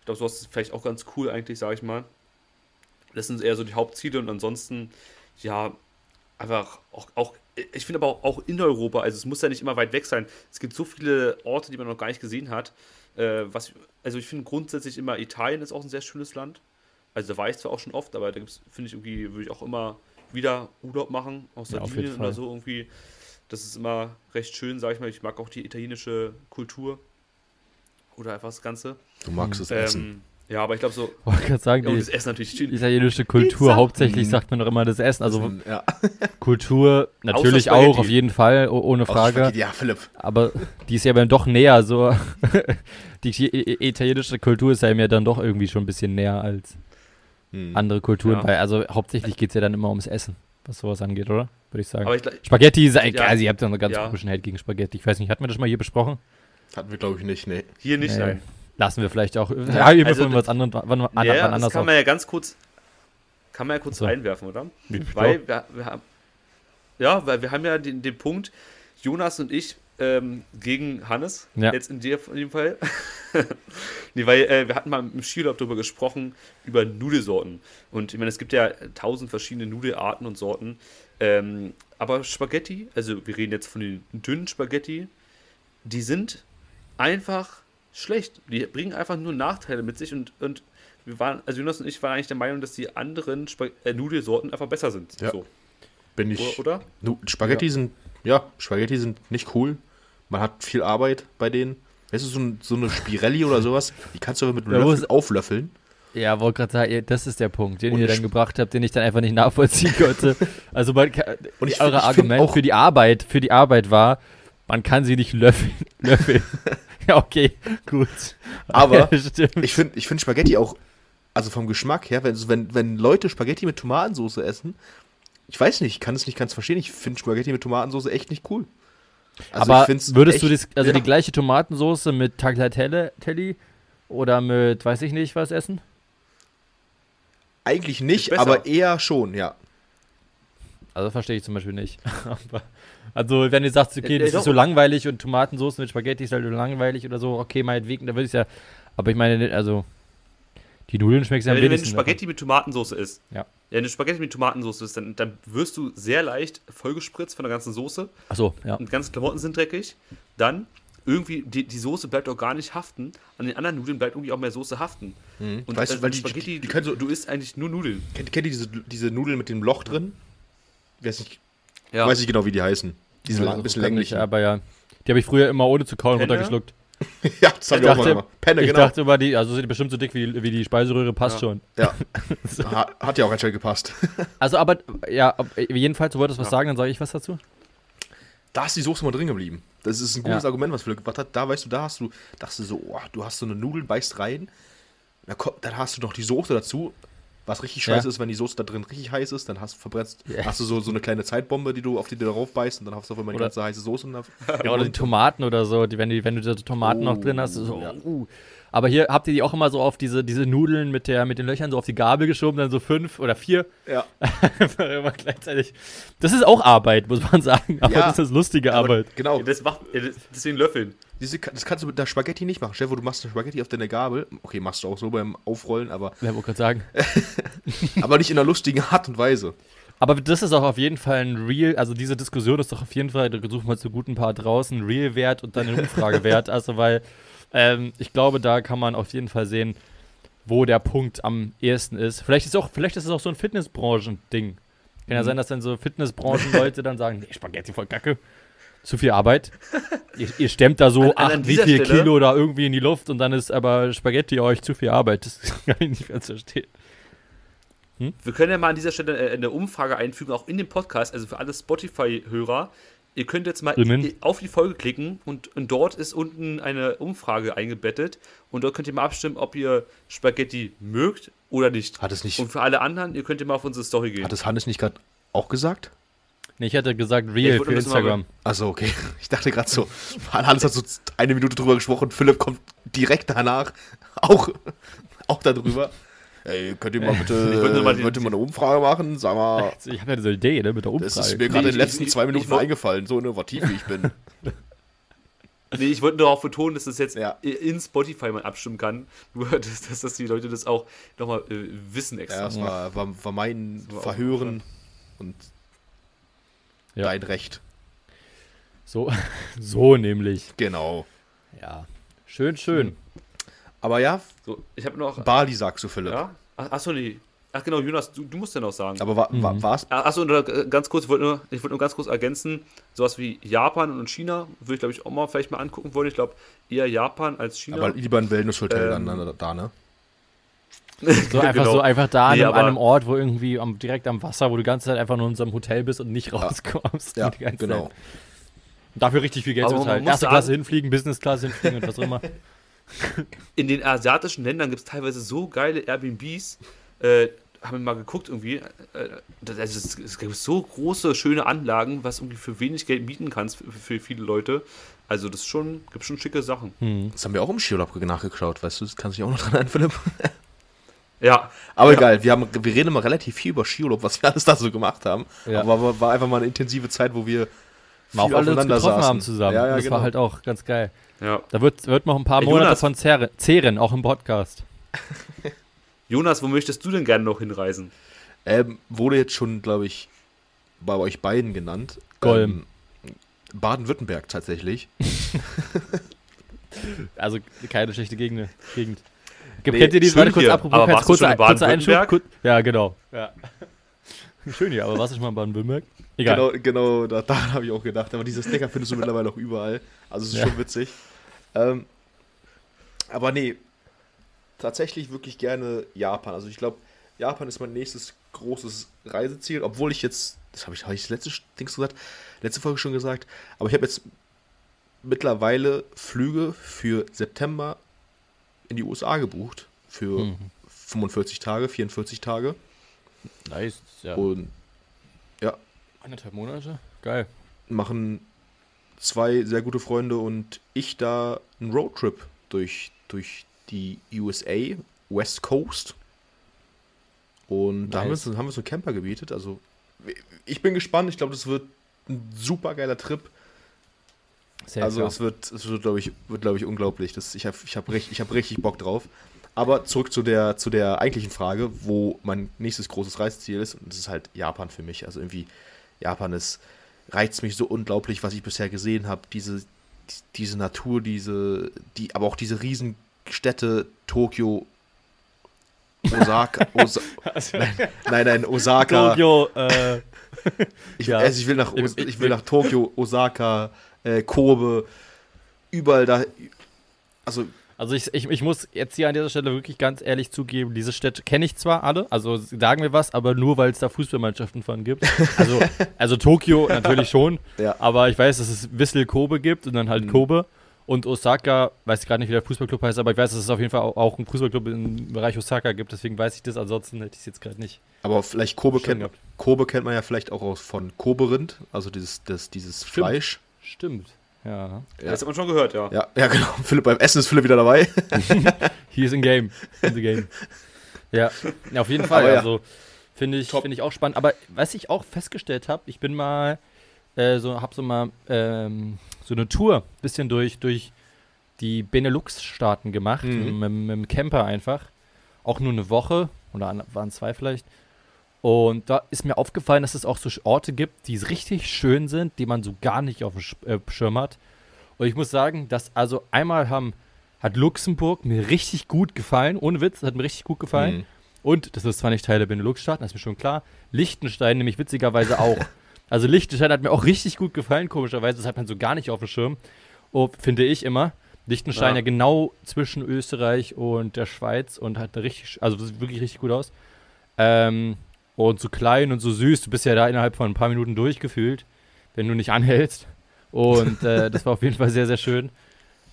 Ich glaube, sowas ist vielleicht auch ganz cool eigentlich, sag ich mal. Das sind eher so die Hauptziele und ansonsten, ja, einfach auch, auch ich finde aber auch, auch in Europa, also es muss ja nicht immer weit weg sein. Es gibt so viele Orte, die man noch gar nicht gesehen hat. Äh, was, also ich finde grundsätzlich immer, Italien ist auch ein sehr schönes Land. Also da war ich zwar auch schon oft, aber da gibt's, finde ich irgendwie, würde ich auch immer wieder Urlaub machen, aus
Ja,
Sardinien oder
Fall.
so irgendwie. Das ist immer recht schön, sage ich mal. Ich mag auch die italienische Kultur. Oder einfach das Ganze.
Du magst es essen.
Ja, aber ich glaube so,
Ich wollte gerade sagen, die
das Essen natürlich schön.
italienische Kultur,
Pizza.
hauptsächlich
Mhm.
sagt man doch immer das Essen. Also
ja.
Kultur natürlich auch, auf jeden Fall, ohne Frage.
Ja, Philipp.
Aber die ist ja dann doch näher, so. die italienische Kultur ist ja mir dann doch irgendwie schon ein bisschen näher als
Hm.
andere Kulturen,
Ja.
weil also hauptsächlich geht es ja dann immer ums Essen, was sowas angeht, oder? Würde ich sagen.
Aber ich,
Spaghetti ist eigentlich,
Ja.
also ihr habt ja einen ganz
Ja.
komischen Hate gegen Spaghetti. Ich weiß nicht, hatten wir das mal hier besprochen?
Hatten wir, glaube ich, nicht, nee.
hier nicht,
Nee.
nein.
Lassen wir vielleicht auch. Ja, ihr
Also
also, was anderes, wann, wann, wann
Ja, das
anders
kann man ja ganz kurz, kann man ja kurz
So.
reinwerfen, oder?
Ja.
Weil wir, wir haben, ja, weil wir haben ja den, den Punkt, Jonas und ich, ähm, gegen Hannes,
Ja.
jetzt in dem Fall. nee, weil äh, wir hatten mal im Skiurlaub darüber gesprochen, über Nudelsorten. Und ich meine, es gibt ja tausend verschiedene Nudelarten und Sorten. Ähm, aber Spaghetti, also wir reden jetzt von den dünnen Spaghetti, die sind einfach schlecht. Die bringen einfach nur Nachteile mit sich und, und wir waren, also Jonas und ich waren eigentlich der Meinung, dass die anderen Spa äh, Nudelsorten einfach besser sind.
Ja.
So,
Bin ich.
oder? oder?
Nu, Spaghetti sind, ja, Spaghetti sind nicht cool. Man hat viel Arbeit bei denen. Weißt du, so, ein, so eine Spirelli oder sowas, die kannst du aber mit einem
Ja,
Löffel
ist-
auflöffeln.
Ja, wollte gerade sagen, das ist der Punkt, den
Und
ihr dann gebracht habt, den ich dann einfach nicht nachvollziehen konnte. Also man kann,
Und ich
eure
ich
Argument
auch-
für die Arbeit, für die Arbeit war, man kann sie nicht löffeln. löffeln. ja, okay, gut.
Aber
Ja.
Ich finde ich find Spaghetti auch, also vom Geschmack her, wenn, wenn, wenn Leute Spaghetti mit Tomatensauce essen, ich weiß nicht, ich kann es nicht ganz verstehen. Ich finde Spaghetti mit Tomatensauce echt nicht cool. Also
Aber würdest du
echt-
das, also
ja,
die gleiche Tomatensauce mit Tagliatelle oder mit, weiß ich nicht, was essen?
Eigentlich nicht, aber eher schon, ja.
Also verstehe ich zum Beispiel nicht. Aber, also wenn ihr sagt, okay,
Ja,
das
ja,
ist so langweilig und Tomatensauce mit Spaghetti ist halt so langweilig oder so, okay, meinetwegen, da würde ich ja. Aber ich meine, also die Nudeln schmecken ja am
wenn, wenn du. Spaghetti mit Tomatensauce isst,
Ja.
wenn du Spaghetti mit Tomatensauce isst, dann, dann wirst du sehr leicht vollgespritzt von der ganzen Soße
Achso, ja.
und die ganzen Klamotten sind dreckig. Dann irgendwie, die, die Soße bleibt auch gar nicht haften. An den anderen Nudeln bleibt irgendwie auch mehr Soße haften. Und
Mhm. Weißt du,
äh,
weil die-
Spaghetti,
die- die können so-
du isst eigentlich nur Nudeln.
Kennt, kennt ihr diese, diese Nudeln mit dem Loch drin? Ich weiß nicht,
Ja.
weiß nicht genau, wie die heißen.
Ja,
lang,
also
bisschen
ich,
länglichen.
Aber ja. Die habe ich früher immer ohne zu kauen
Penne?
runtergeschluckt.
ja, das haben
Ich
auch mal
dachte,
gemacht. Penne,
ich
genau.
dachte immer, die, also sind die bestimmt so dick wie, wie die Speiseröhre, passt
Ja.
schon.
ja. Ha- Hat ja auch anscheinend gepasst.
Also, aber, ja, jedenfalls, du wolltest was
Ja.
sagen, dann sage ich was dazu.
Da ist die Soße mal drin geblieben. Das ist ein gutes
Ja.
Argument, was Philipp gebracht hat. Da weißt du, da hast du, dachtest du so, oh, du hast so eine Nudel, beißt rein, dann, kommt, dann hast du noch die Soße dazu. Was richtig
Ja.
scheiße ist, wenn die Soße da drin richtig heiß ist, dann hast, verbrennst,
Ja.
hast du so, so eine kleine Zeitbombe, die du auf die du darauf beißt und dann hast du auf einmal die
Oder-
ganze heiße Soße. in der-
Ja, oder die Tomaten oder so, die, wenn, die, wenn du da Tomaten noch drin hast, so,
ja.
uh. Aber hier habt ihr die auch immer so auf diese, diese Nudeln mit, der, mit den Löchern so auf die Gabel geschoben, dann so fünf oder vier.
Ja.
Immer gleichzeitig. Das ist auch Arbeit, muss man sagen. Aber
Ja.
das ist lustige
Aber
Arbeit.
Genau.
Ja, das macht, ja, deswegen Löffeln.
Diese, das kannst du mit der Spaghetti nicht machen. Stell dir vor, du machst eine Spaghetti auf deine Gabel. Okay, machst du auch so beim Aufrollen, aber,
Ja, wollte gerade sagen.
aber nicht in einer lustigen Art und Weise.
Aber das ist auch auf jeden Fall ein Real, also diese Diskussion ist doch auf jeden Fall, da suchen wir zu guten Paar draußen, Real-Wert und dann einen Umfragewert. also weil ähm, ich glaube, da kann man auf jeden Fall sehen, wo der Punkt am ehesten ist. Vielleicht ist, auch, vielleicht ist es auch so ein Fitnessbranchen-Ding. Kann ja sein, dass dann so Fitnessbranchen-Leute dann sagen, nee, Spaghetti voll kacke. Zu viel Arbeit. ihr, ihr stemmt da so
An- an-
acht, wie viel
Stelle-
Kilo da irgendwie in die Luft und dann ist aber Spaghetti euch zu viel Arbeit. Das kann ich nicht ganz verstehen.
Wir können ja mal an dieser Stelle äh, eine Umfrage einfügen, auch in dem Podcast, also für alle Spotify-Hörer. Ihr könnt jetzt mal
Innen.
auf die Folge klicken und, und dort ist unten eine Umfrage eingebettet und dort könnt ihr mal abstimmen, ob ihr Spaghetti mögt oder nicht.
Hat es nicht,
Und für alle anderen, ihr könnt ihr mal auf unsere Story gehen.
hat es Hannes nicht gerade auch gesagt?
Nee, ich hätte gesagt Real
ich
für
das
Instagram.
Also okay. Ich dachte gerade so, Hannes hat so eine Minute drüber gesprochen, Philipp kommt direkt danach auch, auch darüber. Ey, könnt ihr mal bitte,
nur mal
wollt ihr mal eine Umfrage machen? Sag mal,
Ich habe ja diese Idee, ne, mit der
das
Umfrage.
ist mir gerade in
ich-
den letzten
ich-
zwei
ich
Minuten
wollt-
eingefallen, so innovativ wie ich bin.
Nee, ich wollte nur darauf betonen, dass das jetzt
Ja.
in Spotify man abstimmen kann. Nur, dass, dass, dass die Leute das auch nochmal äh, wissen extra.
Ja, das war, war, war mein
war auch
Verhören und
Ja.
dein Recht.
So, so nämlich.
Genau.
Ja. Schön, schön.
Aber ja,
So, ich habe noch.
Bali sagst du, Philipp.
Ja? Ach, achso, nee. Ach genau, Jonas, du, du musst ja noch sagen.
Aber war,
Mhm.
war, war's?
Ah, Achso, äh, ganz kurz, ich wollte nur, ich wollte nur ganz kurz ergänzen, sowas wie Japan und China würde ich, glaube ich, auch mal vielleicht mal angucken wollen. Ich glaube, eher Japan als China.
Aber lieber ein Wellnesshotel
Ähm,
dann da, ne?
So einfach
Genau.
so einfach da an,
Nee,
einem,
aber-
an einem Ort, wo irgendwie am, direkt am Wasser, wo du die ganze Zeit einfach nur in unserem Hotel bist und nicht rauskommst.
Ja,
die ganze
genau.
Zeit. Dafür richtig viel Geld zu bezahlen. Erste Klasse hinfliegen, Business Class hinfliegen und was auch immer.
In den asiatischen Ländern gibt es teilweise so geile Airbnbs. Äh, haben wir mal geguckt irgendwie. Äh, das, also es, es gibt so große, schöne Anlagen, was irgendwie für wenig Geld mieten kannst für, für viele Leute. Also das ist schon, gibt schon schicke Sachen.
Hm.
Das haben wir auch im Skiurlaub nachgeschaut, weißt du? Das kannst du dich auch noch dran erinnern, Philipp.
Ja,
Aber
Ja.
egal, wir, haben, wir reden immer relativ viel über Skiurlaub, was wir alles da so gemacht haben.
Ja.
Aber war, einfach mal eine intensive Zeit, wo wir
mal auch alle uns
aufeinander
getroffen
saßen.
haben zusammen.
Ja, ja,
das
genau.
war halt auch ganz geil.
Ja.
Da wird, wird noch ein paar
Ey,
Monate
Jonas.
von zehren, zehren, auch im Podcast.
Jonas, wo möchtest du denn gerne noch hinreisen?
Ähm, wurde jetzt schon, glaube ich, bei euch beiden genannt.
Golm.
Ähm, Baden-Württemberg tatsächlich.
Also keine schlechte Gegend.
Nee,
Kennt ihr die, warte kurz apropos,
Aber du
kurzer,
schon in
kurzer Einschub. Kur- Ja, genau. Ja. Schön hier, aber warst du schon mal in Baden-Württemberg? Egal.
Genau, genau da, daran habe ich auch gedacht. Aber diese Sticker findest du mittlerweile auch überall. Also es ist
Ja.
schon witzig. Ähm, aber nee, tatsächlich wirklich gerne Japan. Also ich glaube, Japan ist mein nächstes großes Reiseziel, obwohl ich jetzt, das habe ich, hab ich letzte Dings gesagt, letzte Folge schon gesagt, aber ich habe jetzt mittlerweile Flüge für September in die USA gebucht. Für
Mhm.
45 Tage, 44 Tage.
Nice. Ja.
Und
Eineinhalb Monate? Geil.
machen zwei sehr gute Freunde und ich da einen Roadtrip durch, durch die USA, West Coast. Und da haben wir,
Nice.
uns, haben wir uns ein Camper gebietet. Also ich bin gespannt. Ich glaube, das wird ein super geiler Trip.
Sehr
also
klar.
es wird, es wird glaube ich, wird, glaub ich, unglaublich. Das, ich habe ich hab richtig, ich hab richtig Bock drauf. Aber zurück zu der, zu der eigentlichen Frage, wo mein nächstes großes Reiseziel ist. Und das ist halt Japan für mich. Also irgendwie, Japan ist, reizt mich so unglaublich, was ich bisher gesehen habe. Diese, die- diese Natur, diese, die, aber auch diese Riesenstädte, Tokio, Osaka, Osa nein, nein, nein, Osaka.
Tokio, äh,
Ich,
Ja.
also ich will nach, ich will nach Tokio, Osaka, äh, Kobe, überall da. Also,
Also ich, ich, ich muss jetzt hier an dieser Stelle wirklich ganz ehrlich zugeben, diese Städte kenne ich zwar alle, also sagen wir was, aber nur weil es da Fußballmannschaften von gibt. Also, also Tokio natürlich schon,
Ja.
aber ich weiß, dass es Wissel Kobe gibt und dann halt
Mhm.
Kobe. Und Osaka, weiß ich gerade nicht, wie der Fußballclub heißt, aber ich weiß, dass es auf jeden Fall auch, auch einen Fußballclub im Bereich Osaka gibt, deswegen weiß ich das, ansonsten hätte ich es jetzt gerade nicht.
aber vielleicht Kobe kennt. Kobe kennt man ja vielleicht auch aus von Kobe-Rind, also dieses, das, dieses Fleisch.
Stimmt. Ja.
Ja.
Das hat man schon gehört, ja.
Ja, ja, genau. Philipp, beim Essen ist Philipp wieder dabei.
He is in game. In the game. Ja, ja auf jeden Fall.
Aber ja.
Also finde ich,
Top.
finde ich auch spannend. Aber was ich auch festgestellt habe, ich bin mal äh, so, habe so mal ähm, so eine Tour bisschen durch durch die Benelux-Staaten gemacht
Mhm.
mit, mit dem Camper einfach. Auch nur eine Woche oder waren zwei vielleicht. Und da ist mir aufgefallen, dass es auch so Orte gibt, die richtig schön sind, die man so gar nicht auf dem äh, Schirm hat. Und ich muss sagen, dass also einmal haben, hat Luxemburg mir richtig gut gefallen, ohne Witz, hat mir richtig gut gefallen.
Mhm.
Und das ist zwar nicht Teil der Benelux-Staaten, das ist mir schon klar. Liechtenstein nämlich witzigerweise auch. also Liechtenstein hat mir auch richtig gut gefallen, komischerweise. Das hat man so gar nicht auf dem Schirm. Oh, finde ich immer. Liechtenstein ja.
Ja.
genau zwischen Österreich und der Schweiz und hat richtig, also das sieht wirklich richtig gut aus. Ähm, und so klein und so süß. Du bist ja da innerhalb von ein paar Minuten durchgefühlt, wenn du nicht anhältst. Und äh, das war auf jeden Fall sehr, sehr schön.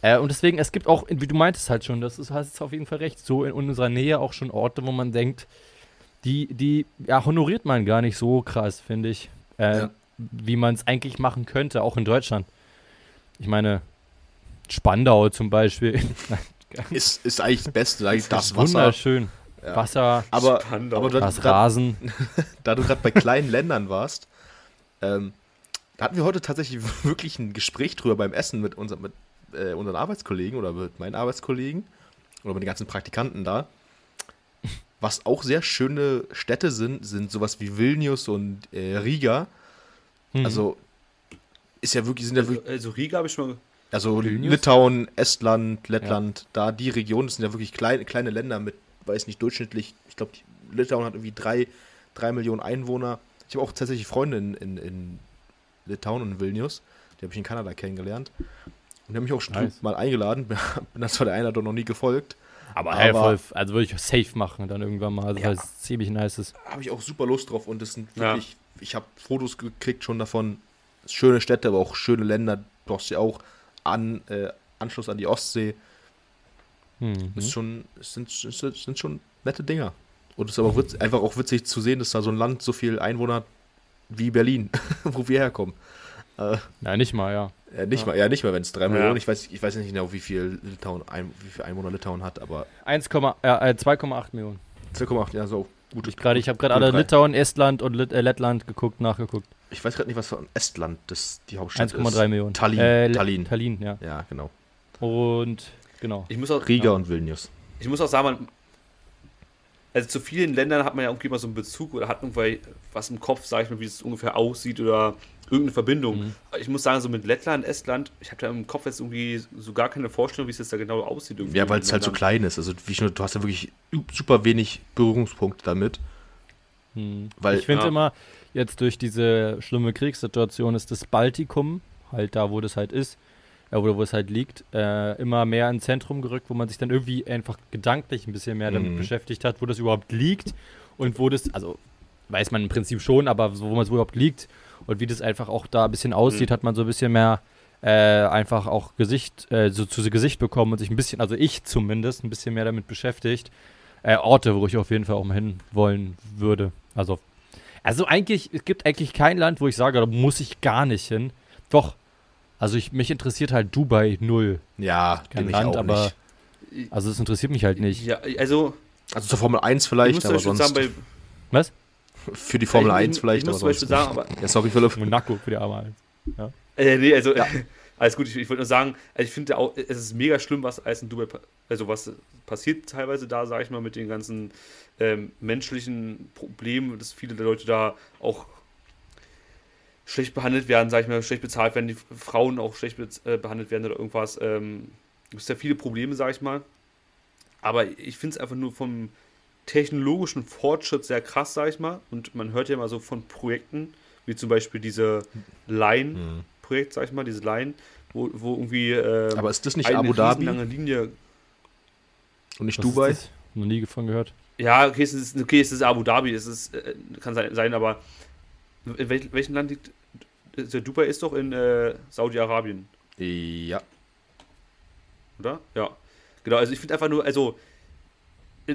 Äh, und deswegen, es gibt auch, wie du meintest halt schon, das ist, hast jetzt auf jeden Fall recht, so in unserer Nähe auch schon Orte, wo man denkt, die, die ja, honoriert man gar nicht so krass, finde ich, äh,
Ja.
wie man es eigentlich machen könnte, auch in Deutschland. Ich meine, Spandau zum Beispiel.
Ist, ist eigentlich das Beste, eigentlich das
ist
Wasser.
Wunderschön.
Ja.
Wasser,
Aber,
Spandau.
aber da,
das
da,
Rasen.
da du gerade bei kleinen Ländern warst, ähm, da hatten wir heute tatsächlich wirklich ein Gespräch drüber beim Essen mit, unser, mit äh, unseren Arbeitskollegen oder mit meinen Arbeitskollegen oder mit den ganzen Praktikanten da. Was auch sehr schöne Städte sind, sind sowas wie Vilnius und äh, Riga.
Mhm.
Also ist ja wirklich, sind ja wirklich,
Also Riga habe ich schon mal.
also
Vilnius?
Litauen, Estland, Lettland, da die Regionen, das sind ja wirklich kleine, kleine Länder mit, weiß nicht, durchschnittlich, ich glaube, Litauen hat irgendwie drei, drei Millionen Einwohner. Ich habe auch tatsächlich Freunde in, in, in Litauen und in Vilnius, die habe ich in Kanada kennengelernt. Und die haben mich auch schon
Nice.
mal eingeladen, bin das zwar der Einladung noch nie gefolgt,
aber,
aber-
hey, voll, also würde ich safe machen dann irgendwann mal, also
Ja.
weil es ziemlich nice ist.
habe ich auch super Lust drauf und das sind
Ja.
wirklich, ich habe Fotos gekriegt schon davon, schöne Städte, aber auch schöne Länder, du hast ja auch an, äh, Anschluss an die Ostsee,
Mhm.
ist schon, sind, sind, schon nette Dinger. Und es ist aber witz, einfach auch witzig zu sehen, dass da so ein Land so viel Einwohner hat wie Berlin, wo wir herkommen. Äh,
Nein, nicht mal, ja.
ja, nicht mal, ja, nicht mal, wenn es drei
Ja.
Millionen, ich weiß, ich weiß nicht genau, wie viel Litauen, ein, wie viel Einwohner Litauen hat, aber
1, äh, äh, 2,8 Millionen.
2,8, ja, so.
Gut, ich gerade, ich habe gerade alle Litauen, Estland und Lit äh, Lettland geguckt, nachgeguckt.
Ich weiß gerade nicht, was von Estland das die Hauptstadt
1,3 Millionen.
Tallinn.
Äh,
Tallinn.
Tallinn, ja.
Ja, genau.
Und genau.
Ich muss auch,
Riga
ja.
und Vilnius.
Ich muss auch sagen, man, also zu vielen Ländern hat man ja irgendwie immer so einen Bezug oder hat irgendwie was im Kopf, sag ich mal, wie es ungefähr aussieht oder irgendeine Verbindung.
Mhm.
Ich muss sagen, so mit Lettland, Estland, ich habe da im Kopf jetzt irgendwie so gar keine Vorstellung, wie es jetzt da genau aussieht. irgendwie
Ja, weil es halt so klein ist. Also wie schon, du hast ja wirklich super wenig Berührungspunkte damit.
Hm.
Weil-
ich finde
ja.
immer, jetzt durch diese schlimme Kriegssituation ist das Baltikum, halt da, wo das halt ist, äh, oder wo es halt liegt, äh, immer mehr ins Zentrum gerückt, wo man sich dann irgendwie einfach gedanklich ein bisschen mehr damit
Mhm.
beschäftigt hat, wo das überhaupt liegt und wo das, also weiß man im Prinzip schon, aber so, wo man es überhaupt liegt und wie das einfach auch da ein bisschen aussieht,
Mhm.
hat man so ein bisschen mehr äh, einfach auch Gesicht, äh, so zu Gesicht bekommen und sich ein bisschen, also ich zumindest, ein bisschen mehr damit beschäftigt. Äh, Orte, wo ich auf jeden Fall auch mal hin wollen würde. Also, also eigentlich, es gibt eigentlich kein Land, wo ich sage, da muss ich gar nicht hin. Doch, also ich, mich interessiert halt Dubai null.
Ja,
Kein
bin ich
Land,
auch
aber
nicht.
also es interessiert mich halt nicht.
Ja, also,
Also zur Formel 1
ich
vielleicht, aber sonst
sagen, bei,
Was?
für die Formel
ich,
1
ich,
vielleicht,
ich muss
aber sonst
sagen, aber.
Ja, sorry, Philipp.
Monaco für die Arme halt.
Äh, nee, also, alles gut, ich, ich wollte nur sagen, also ich finde auch, es ist mega schlimm, was alles in Dubai, also was passiert teilweise da, sage ich mal, mit den ganzen ähm, menschlichen Problemen, dass viele der Leute da auch schlecht behandelt werden, sage ich mal, schlecht bezahlt werden, die Frauen auch schlecht bez- äh, behandelt werden oder irgendwas. Ähm, gibt es ja viele Probleme, sage ich mal. Aber ich finde es einfach nur vom technologischen Fortschritt sehr krass, sage ich mal. Und man hört ja immer so von Projekten, wie zum Beispiel diese Line,
Hm.
Projekt, sag ich mal, diese Line, wo, wo irgendwie äh,
Aber ist das nicht
eine
Abu Dhabi
riesenlange Linie.
und nicht
Was ist
Dubai?
das? Noch nie von gehört.
Ja, okay, es ist, okay, es ist Abu Dhabi, es ist, äh, kann sein, aber in wel, welchem Land liegt. Der Dubai ist doch in äh, Saudi-Arabien,
Ja.
oder? Ja. Genau, also ich finde einfach nur, also äh,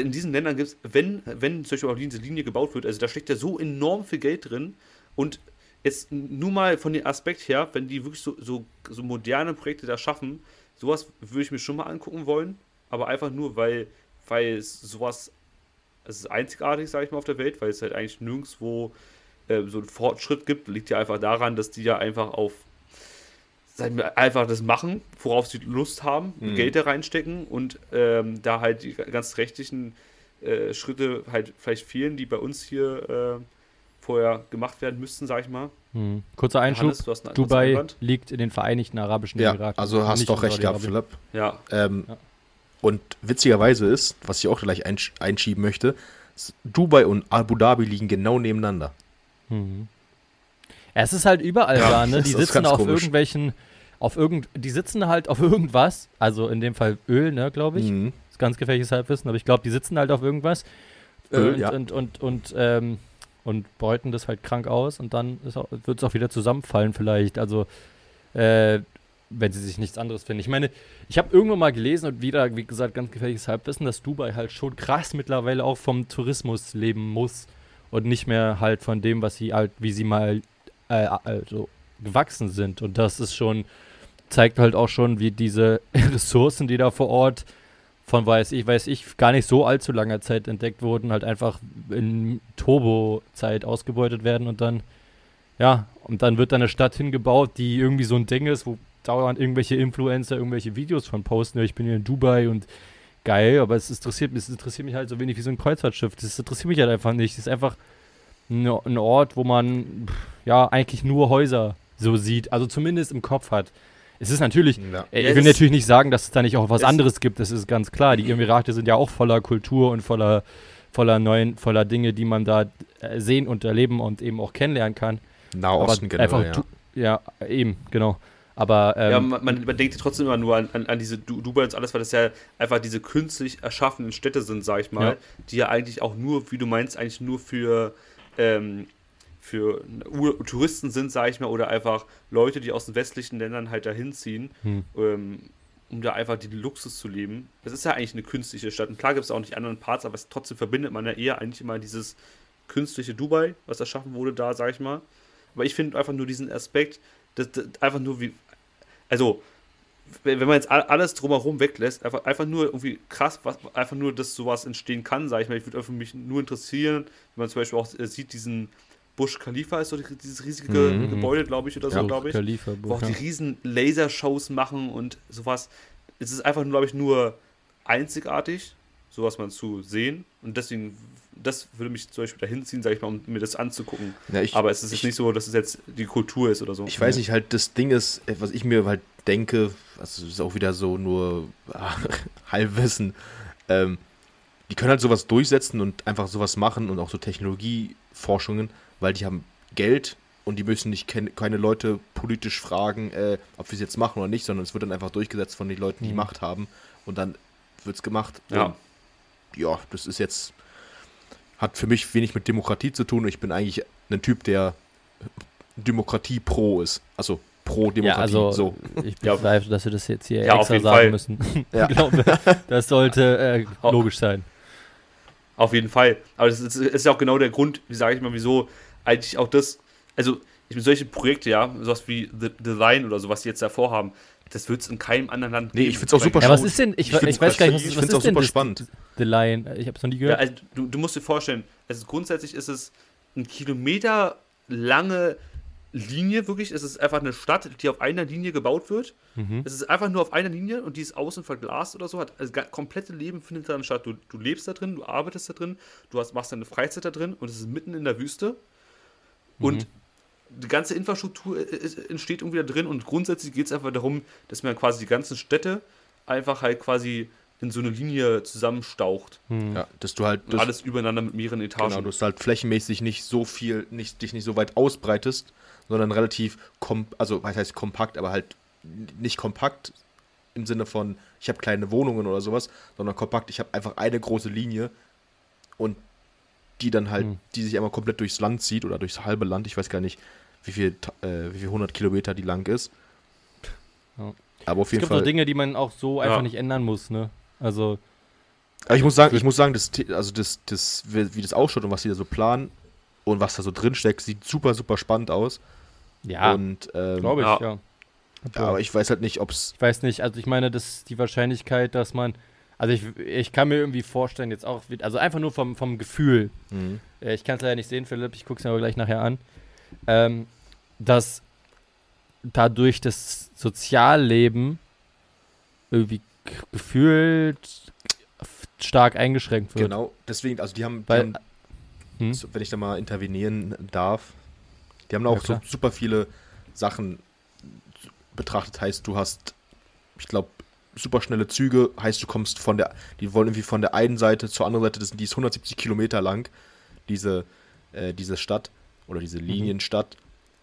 in diesen Ländern gibt es, wenn, wenn zum Beispiel auch diese Linie gebaut wird, also da steckt ja so enorm viel Geld drin und jetzt nur mal von dem Aspekt her, wenn die wirklich so, so, so moderne Projekte da schaffen, sowas würde ich mir schon mal angucken wollen, aber einfach nur, weil, weil es sowas, es ist einzigartig, sage ich mal, auf der Welt, weil es halt eigentlich nirgendwo äh, so einen Fortschritt gibt, liegt ja einfach daran, dass die ja einfach auf, sagen wir, einfach das machen, worauf sie Lust haben,
Mhm.
Geld da reinstecken und ähm, da halt die ganz rechtlichen äh, Schritte halt vielleicht fehlen, die bei uns hier äh, vorher gemacht werden müssten, sag ich mal.
Hm. Kurzer Einschub.
Hannes, du hast einen kurzen
Dubai
Einwand?
liegt in den Vereinigten Arabischen
Ja,
Emiraten.
also hast doch recht gehabt. Philipp.
Ja,
Ähm,
Ja.
Und witzigerweise ist, was ich auch gleich einsch einschieben möchte, Dubai und Abu Dhabi liegen genau nebeneinander.
Mhm. Es ist halt überall
Ja,
da, ne? Die sitzen auf
komisch.
irgendwelchen, auf irgend, die sitzen halt auf irgendwas, also in dem Fall Öl, ne, glaube ich.
Mhm.
Das ist ganz gefährliches Halbwissen, aber ich glaube, die sitzen halt auf irgendwas
Öl,
und,
ja.
und, und, und, ähm, und beuten das halt krank aus und dann wird es auch wieder zusammenfallen vielleicht. Also, äh, wenn sie sich nichts anderes finden. Ich meine, ich habe irgendwann mal gelesen und wieder, wie gesagt, ganz gefährliches Halbwissen, dass Dubai halt schon krass mittlerweile auch vom Tourismus leben muss und nicht mehr halt von dem, was sie halt, wie sie mal äh, also gewachsen sind. Und das ist schon, zeigt halt auch schon, wie diese Ressourcen, die da vor Ort von weiß ich, weiß ich, gar nicht so allzu langer Zeit entdeckt wurden, halt einfach in Turbo-Zeit ausgebeutet werden und dann, ja, und dann wird da eine Stadt hingebaut, die irgendwie so ein Ding ist, wo dauernd irgendwelche Influencer irgendwelche Videos von posten, ich bin hier in Dubai und geil, aber es interessiert mich, es interessiert mich halt so wenig wie so ein Kreuzfahrtschiff. Das interessiert mich halt einfach nicht. Das ist einfach ein, ein Ort, wo man ja eigentlich nur Häuser so sieht, also zumindest im Kopf hat. Es ist natürlich,
Ja.
äh, ich will
es-
natürlich nicht sagen, dass es da nicht auch was
es-
anderes gibt, das ist ganz klar. Die Emirate sind ja auch voller Kultur und voller, voller neuen, voller Dinge, die man da äh, sehen und erleben und eben auch kennenlernen kann.
Nahosten
aber
generell,
einfach
ja.
ja, eben, genau. Aber ähm,
ja man, man, man denkt trotzdem immer nur an, an, an diese Du- Dubai und alles, weil das ja einfach diese künstlich erschaffenen Städte sind, sag ich mal,
Ja.
die ja eigentlich auch nur, wie du meinst, eigentlich nur für, ähm, für Ur Touristen sind, sag ich mal, oder einfach Leute, die aus den westlichen Ländern halt dahin ziehen,
hm.
ähm, um da einfach den Luxus zu leben. Das ist ja eigentlich eine künstliche Stadt. Und klar gibt es auch nicht anderen Parts, aber es, trotzdem verbindet man ja eher eigentlich immer dieses künstliche Dubai, was erschaffen wurde da, sag ich mal. Aber ich finde einfach nur diesen Aspekt, dass, dass einfach nur wie, also wenn man jetzt alles drumherum weglässt, einfach, einfach nur irgendwie krass, was, einfach nur, dass sowas entstehen kann, sage ich mal. Ich würde einfach mich nur interessieren, wenn man zum Beispiel auch äh, sieht, diesen Bush Khalifa ist so dieses riesige mhm. Gebäude, glaube ich, oder so, ja, glaube ich. Khalifa, wo auch die riesen Lasershows machen und sowas. Es ist einfach, glaube ich, nur einzigartig, sowas mal zu sehen. Und deswegen, das würde mich zum Beispiel dahin ziehen, sage ich mal, um mir das anzugucken. Ja, ich, Aber es ist ich, nicht so, dass es jetzt die Kultur ist oder so.
Ich weiß nicht, halt, das Ding ist, was ich mir halt denke, also ist auch wieder so nur ah, Halbwissen, ähm, die können halt sowas durchsetzen und einfach sowas machen und auch so Technologieforschungen, weil die haben Geld und die müssen nicht keine Leute politisch fragen, äh, ob wir es jetzt machen oder nicht, sondern es wird dann einfach durchgesetzt von den Leuten, die mhm. Macht haben und dann wird es gemacht.
Ja.
Ja, das ist jetzt, hat für mich wenig mit Demokratie zu tun. Ich bin eigentlich ein Typ, der Demokratie pro ist. Also pro Demokratie. Ja,
also
so.
ich bezweifle, dass wir das jetzt hier ja, extra sagen Fall. müssen. Ja. ich glaube, das sollte äh, logisch sein.
Auf jeden Fall. Aber das ist, ist ja auch genau der Grund, wie sage ich mal, wieso eigentlich auch das, also ich bin solche Projekte, ja, sowas wie The, The Line oder so, was die jetzt da vorhaben, das wird es in keinem anderen Land
Nee, ich finde es auch super
spannend. Ja, was ist denn, ich, ich, ich weiß gar nicht, was,
ich was ist auch super spannend.
The Line, ich habe es noch nie gehört.
Ja, also, du, du, musst dir vorstellen, also grundsätzlich ist es ein Kilometer lange Linie, wirklich. Es ist einfach eine Stadt, die auf einer Linie gebaut wird. Mhm. Es ist einfach nur auf einer Linie und die ist außen verglast oder so. Hat, also das komplette Leben findet da statt. Du, du lebst da drin, du arbeitest da drin, du hast, machst deine Freizeit da drin und es ist mitten in der Wüste. Mhm. Die ganze Infrastruktur entsteht irgendwie da drin und grundsätzlich geht es einfach darum, dass man quasi die ganzen Städte einfach halt quasi in so eine Linie zusammenstaucht.
Hm. Ja, dass du halt.
Das, alles übereinander mit mehreren Etagen.
Genau, dass du halt flächenmäßig nicht so viel, nicht, dich nicht so weit ausbreitest, sondern relativ, kom also was heißt kompakt, aber halt nicht kompakt im Sinne von, ich habe kleine Wohnungen oder sowas, sondern kompakt, ich habe einfach eine große Linie und die dann halt, hm. die sich einmal komplett durchs Land zieht oder durchs halbe Land, ich weiß gar nicht, wie viel, äh, wie viel 100 Kilometer die lang ist.
Ja. Aber auf jeden es gibt Fall. so Dinge, die man auch so einfach ja. nicht ändern muss, ne? Also.
Aber ich muss sagen, ich muss sagen, das, also das, das, wie das ausschaut und was sie da so planen und was da so drin steckt, sieht super, super spannend aus.
Ja.
Und, ähm,
glaube ich, ja. ja.
Aber ich weiß halt nicht, ob es.
Ich weiß nicht, also ich meine, dass die Wahrscheinlichkeit, dass man. Also ich, ich kann mir irgendwie vorstellen, jetzt auch, also einfach nur vom, vom Gefühl. Mhm. Äh, ich kann es leider nicht sehen, Philipp, ich gucke es mir aber gleich nachher an ähm, dass dadurch das Sozialleben irgendwie gefühlt stark eingeschränkt wird.
Genau, deswegen, also die haben, die Weil, haben hm? wenn ich da mal intervenieren darf, die haben auch ja, so super viele Sachen betrachtet. Heißt, du hast, ich glaube, super schnelle Züge, heißt, du kommst von der, die wollen irgendwie von der einen Seite zur anderen Seite, das, die ist 170 Kilometer lang, diese, äh, diese Stadt oder diese mhm. Linienstadt.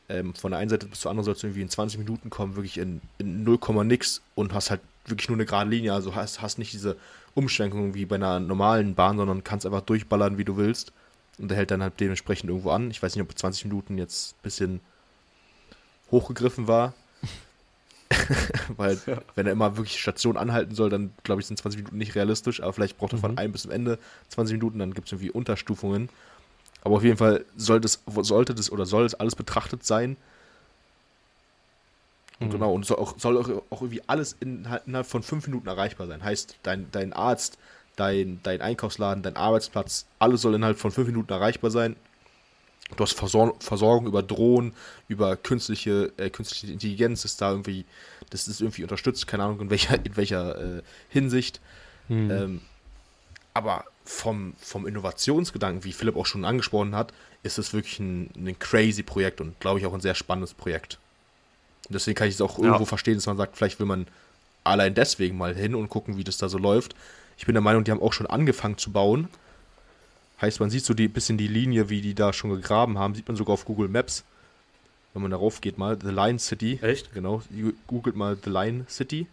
Ähm, von der einen Seite bis zur anderen sollst du irgendwie in 20 Minuten kommen, wirklich in, in 0, nix und hast halt wirklich nur eine gerade Linie. Also hast, hast nicht diese Umschränkungen wie bei einer normalen Bahn, sondern kannst einfach durchballern, wie du willst. Und der hält dann halt dementsprechend irgendwo an. Ich weiß nicht, ob 20 Minuten jetzt ein bisschen hochgegriffen war. Weil, ja. wenn er immer wirklich Station anhalten soll, dann glaube ich, sind 20 Minuten nicht realistisch. Aber vielleicht braucht er von mhm. einem bis zum Ende 20 Minuten, dann gibt es irgendwie Unterstufungen. Aber auf jeden Fall soll das, sollte das oder soll es alles betrachtet sein. Und mhm. genau, und soll auch, soll auch irgendwie alles innerhalb von fünf Minuten erreichbar sein. Heißt, dein, dein Arzt, dein, dein Einkaufsladen, dein Arbeitsplatz, alles soll innerhalb von fünf Minuten erreichbar sein. Du hast Versor Versorgung über Drohnen, über künstliche, äh, künstliche Intelligenz ist da irgendwie, das ist irgendwie unterstützt, keine Ahnung in welcher, in welcher äh, Hinsicht. Mhm. Ähm, aber vom, vom Innovationsgedanken, wie Philipp auch schon angesprochen hat, ist es wirklich ein, ein crazy Projekt und glaube ich auch ein sehr spannendes Projekt. Und deswegen kann ich es auch irgendwo ja. verstehen, dass man sagt, vielleicht will man allein deswegen mal hin und gucken, wie das da so läuft. Ich bin der Meinung, die haben auch schon angefangen zu bauen. Heißt, man sieht so ein bisschen die Linie, wie die da schon gegraben haben, sieht man sogar auf Google Maps. Wenn man darauf geht mal, The Line City.
Echt?
Genau, googelt mal The Line City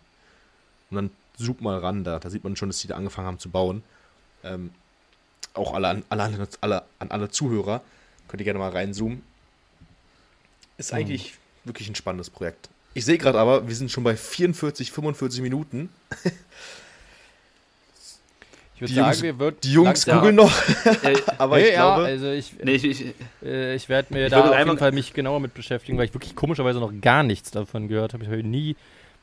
und dann zoom mal ran da. Da sieht man schon, dass die da angefangen haben zu bauen ähm, auch alle, alle, alle, an alle Zuhörer, könnt ihr gerne mal reinzoomen. Ist eigentlich wirklich ein spannendes Projekt. Ich sehe gerade aber, wir sind schon bei 44, 45 Minuten.
Ich würde sagen, wir würden.
Die Jungs googeln noch.
aber nee, ich glaube. Ja, also ich, nee, ich, ich, äh, ich werde mir ich da auf jeden Fall mich genauer mit beschäftigen, weil ich wirklich komischerweise noch gar nichts davon gehört habe. Ich habe nie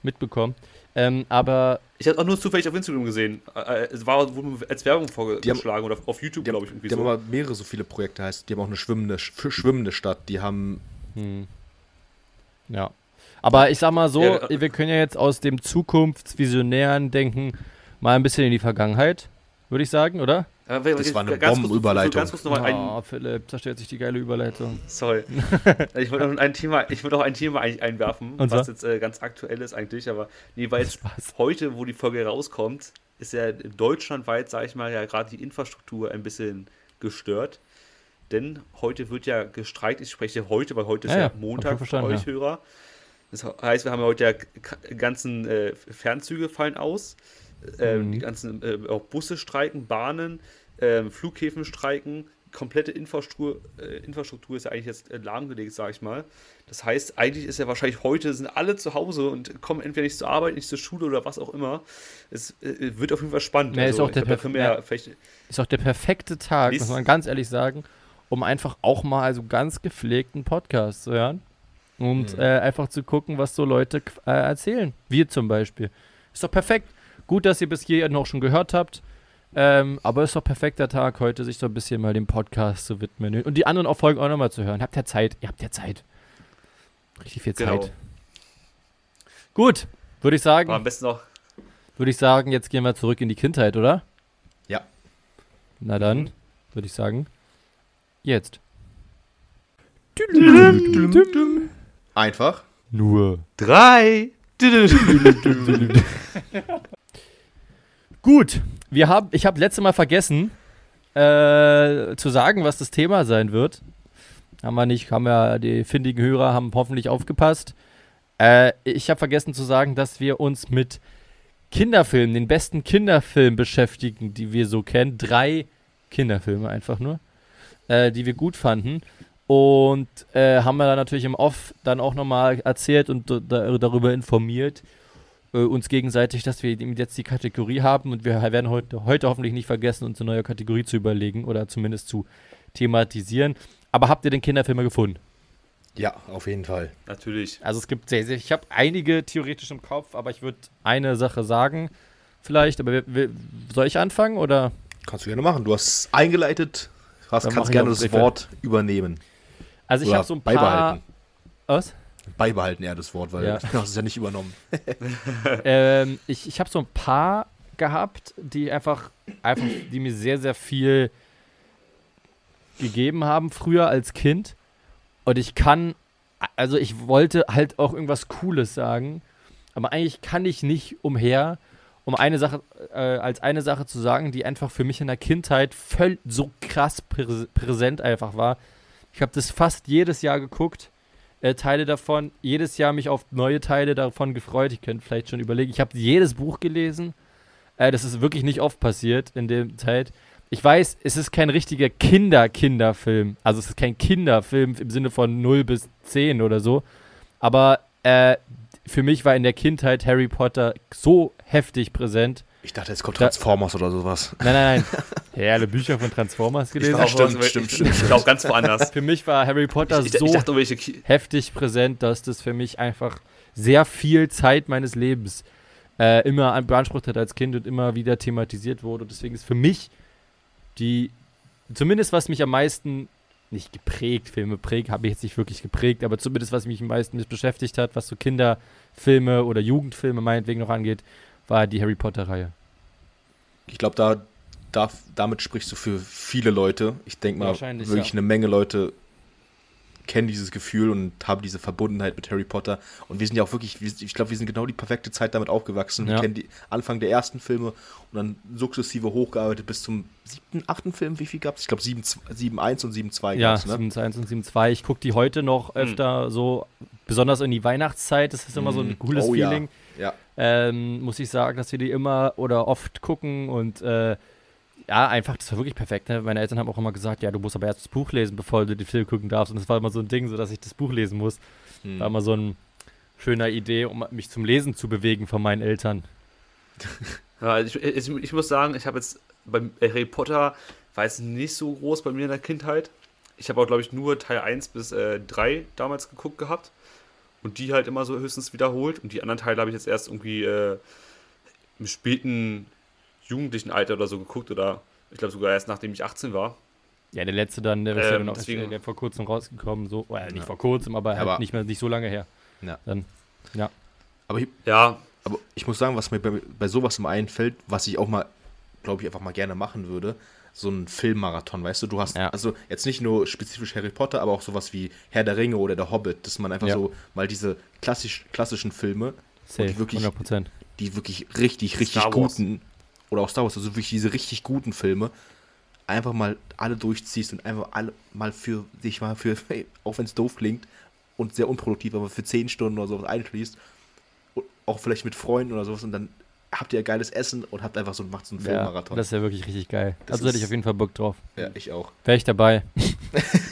mitbekommen. Ähm, aber.
Ich habe auch nur zufällig auf Instagram gesehen. Äh, es war wurde als Werbung vorgeschlagen oder auf YouTube, glaube ich,
irgendwie die so. Haben aber mehrere so viele Projekte, heißt, die haben auch eine schwimmende, schwimmende Stadt, die haben. Hm.
Ja. Aber ich sag mal so, ja, wir können ja jetzt aus dem Zukunftsvisionären denken mal ein bisschen in die Vergangenheit, würde ich sagen, oder?
Das war eine Bombenüberleitung.
Oh, Philipp, stellt sich die geile Überleitung.
Sorry. ich wollte noch ein Thema, ich wollte auch ein Thema einwerfen, Und was jetzt äh, ganz aktuell ist eigentlich, aber nee, weil jetzt heute, wo die Folge rauskommt, ist ja deutschlandweit, sage ich mal, ja gerade die Infrastruktur ein bisschen gestört. Denn heute wird ja gestreikt, ich spreche heute, weil heute ist ja, ja Montag für euch ja. Hörer. Das heißt, wir haben ja heute ja ganzen äh, Fernzüge fallen aus. Äh, mhm. Die ganzen äh, auch Busse streiken, Bahnen, äh, Flughäfen streiken, komplette Infrastruktur, äh, Infrastruktur ist ja eigentlich jetzt äh, lahmgelegt, sage ich mal. Das heißt, eigentlich ist ja wahrscheinlich heute, sind alle zu Hause und kommen entweder nicht zur Arbeit, nicht zur Schule oder was auch immer. Es äh, wird auf jeden Fall spannend.
Ja, also, ist, auch der glaub, ja, ist auch der perfekte Tag, muss man ganz ehrlich sagen, um einfach auch mal also ganz gepflegten Podcast zu hören. Und mhm. äh, einfach zu gucken, was so Leute äh, erzählen. Wir zum Beispiel. Ist doch perfekt. Gut, dass ihr bis hierhin noch schon gehört habt. Ähm, aber ist doch perfekter Tag heute, sich so ein bisschen mal dem Podcast zu widmen. Und die anderen Folgen auch nochmal zu hören. Habt ihr Zeit? Ihr habt ja Zeit. Richtig viel genau. Zeit. Gut, würde ich sagen.
Aber am besten noch.
Würde ich sagen, jetzt gehen wir zurück in die Kindheit, oder?
Ja.
Na dann, mhm. würde ich sagen, jetzt.
Einfach.
Nur.
Drei.
Gut, wir haben, ich habe letzte Mal vergessen äh, zu sagen, was das Thema sein wird. Haben wir nicht, haben ja die findigen Hörer haben hoffentlich aufgepasst. Äh, ich habe vergessen zu sagen, dass wir uns mit Kinderfilmen, den besten Kinderfilmen beschäftigen, die wir so kennen. Drei Kinderfilme einfach nur, äh, die wir gut fanden. Und äh, haben wir dann natürlich im Off dann auch nochmal erzählt und darüber informiert, äh, uns gegenseitig, dass wir jetzt die Kategorie haben und wir werden heute, heute hoffentlich nicht vergessen, uns eine neue Kategorie zu überlegen oder zumindest zu thematisieren. Aber habt ihr den Kinderfilme gefunden?
Ja, auf jeden Fall.
Natürlich.
Also es gibt sehr, sehr, ich habe einige theoretisch im Kopf, aber ich würde eine Sache sagen, vielleicht, aber wir, wir, soll ich anfangen oder?
Kannst du gerne machen. Du hast eingeleitet, hast, kannst gerne das Wort übernehmen.
Also ich habe so ein paar.
Beibehalten.
Was?
Beibehalten eher das Wort, weil ja. das ist ja nicht übernommen.
ähm, ich ich habe so ein paar gehabt, die einfach, einfach, die mir sehr, sehr viel gegeben haben früher als Kind. Und ich kann, also ich wollte halt auch irgendwas Cooles sagen, aber eigentlich kann ich nicht umher, um eine Sache, äh, als eine Sache zu sagen, die einfach für mich in der Kindheit völlig so krass prä präsent einfach war. Ich habe das fast jedes Jahr geguckt äh, Teile davon, jedes Jahr mich auf neue Teile davon gefreut. Ich könnte vielleicht schon überlegen. Ich habe jedes Buch gelesen. Äh, das ist wirklich nicht oft passiert in der Zeit. Ich weiß, es ist kein richtiger Kinder-Kinderfilm. Also es ist kein Kinderfilm im Sinne von 0 bis 10 oder so. Aber äh, für mich war in der Kindheit Harry Potter so heftig präsent.
Ich dachte, es kommt Transformers da, oder sowas.
Nein, nein, nein. Ja, alle Bücher von Transformers gelesen.
Ich stimmt, stimmt, stimmt, stimmt. Ich glaube ganz woanders.
Für mich war Harry Potter ich, ich, so dachte, heftig präsent, dass das für mich einfach sehr viel Zeit meines Lebens äh, immer beansprucht hat als Kind und immer wieder thematisiert wurde. Und deswegen ist für mich die, zumindest was mich am meisten nicht geprägt, Filme prägt, habe ich jetzt nicht wirklich geprägt, aber zumindest was mich am meisten mit beschäftigt hat, was so Kinderfilme oder Jugendfilme meinetwegen noch angeht, war die Harry Potter-Reihe.
Ich glaube, da, da, damit sprichst du für viele Leute. Ich denke mal, wirklich ja. eine Menge Leute kennen dieses Gefühl und haben diese Verbundenheit mit Harry Potter. Und wir sind ja auch wirklich, ich glaube, wir sind genau die perfekte Zeit damit aufgewachsen. Ja. Wir kennen die Anfang der ersten Filme und dann sukzessive hochgearbeitet bis zum siebten, achten Film. Wie viel gab es? Ich glaube, 7.1 und 7.2
Ja, 7.1 ne? und 7.2. Ich gucke die heute noch hm. öfter hm. so, besonders in die Weihnachtszeit. Das ist immer hm. so ein hm. cooles oh, Feeling.
Ja ja.
Ähm, muss ich sagen, dass wir die immer oder oft gucken und äh, ja, einfach, das war wirklich perfekt. Ne? Meine Eltern haben auch immer gesagt, ja, du musst aber erst das Buch lesen, bevor du den Film gucken darfst. Und das war immer so ein Ding, so dass ich das Buch lesen muss. Hm. War immer so eine schöne Idee, um mich zum Lesen zu bewegen von meinen Eltern.
Ja, ich, ich, ich muss sagen, ich habe jetzt beim Harry Potter war jetzt nicht so groß bei mir in der Kindheit. Ich habe auch, glaube ich, nur Teil 1 bis äh, 3 damals geguckt gehabt. Und die halt immer so höchstens wiederholt. Und die anderen Teile habe ich jetzt erst irgendwie äh, im späten jugendlichen Alter oder so geguckt oder ich glaube sogar erst nachdem ich 18 war.
Ja, der letzte dann, der ist
Ähm,
ja dann auch
deswegen-
der, der vor kurzem rausgekommen, so, oder nicht
Ja.
vor kurzem, aber, halt
Aber-
nicht mehr nicht so lange her.
Ja.
Dann, ja.
Aber ich,
Ja,
Aber ich muss sagen, was mir bei, bei sowas immer einfällt, was ich auch mal, glaube ich, einfach mal gerne machen würde, so ein Filmmarathon, weißt du, du hast,
Ja.
also jetzt nicht nur spezifisch Harry Potter, aber auch sowas wie Herr der Ringe oder Der Hobbit, dass man einfach
Ja.
so mal diese klassisch, klassischen Filme,
Safe,
wirklich-
100 Prozent.
die wirklich richtig, richtig guten, oder auch Star Wars, also wirklich diese richtig guten Filme, einfach mal alle durchziehst und einfach alle mal für dich mal für, auch wenn es doof klingt und sehr unproduktiv, aber für 10 Stunden oder sowas einschließt, und auch vielleicht mit Freunden oder sowas und dann habt ihr geiles Essen und habt einfach so, macht so einen
Ja,
Filmmarathon.
das ist ja wirklich richtig geil.
Das
also hätte ich auf jeden Fall Bock drauf.
ja, ich auch.
Wäre ich dabei.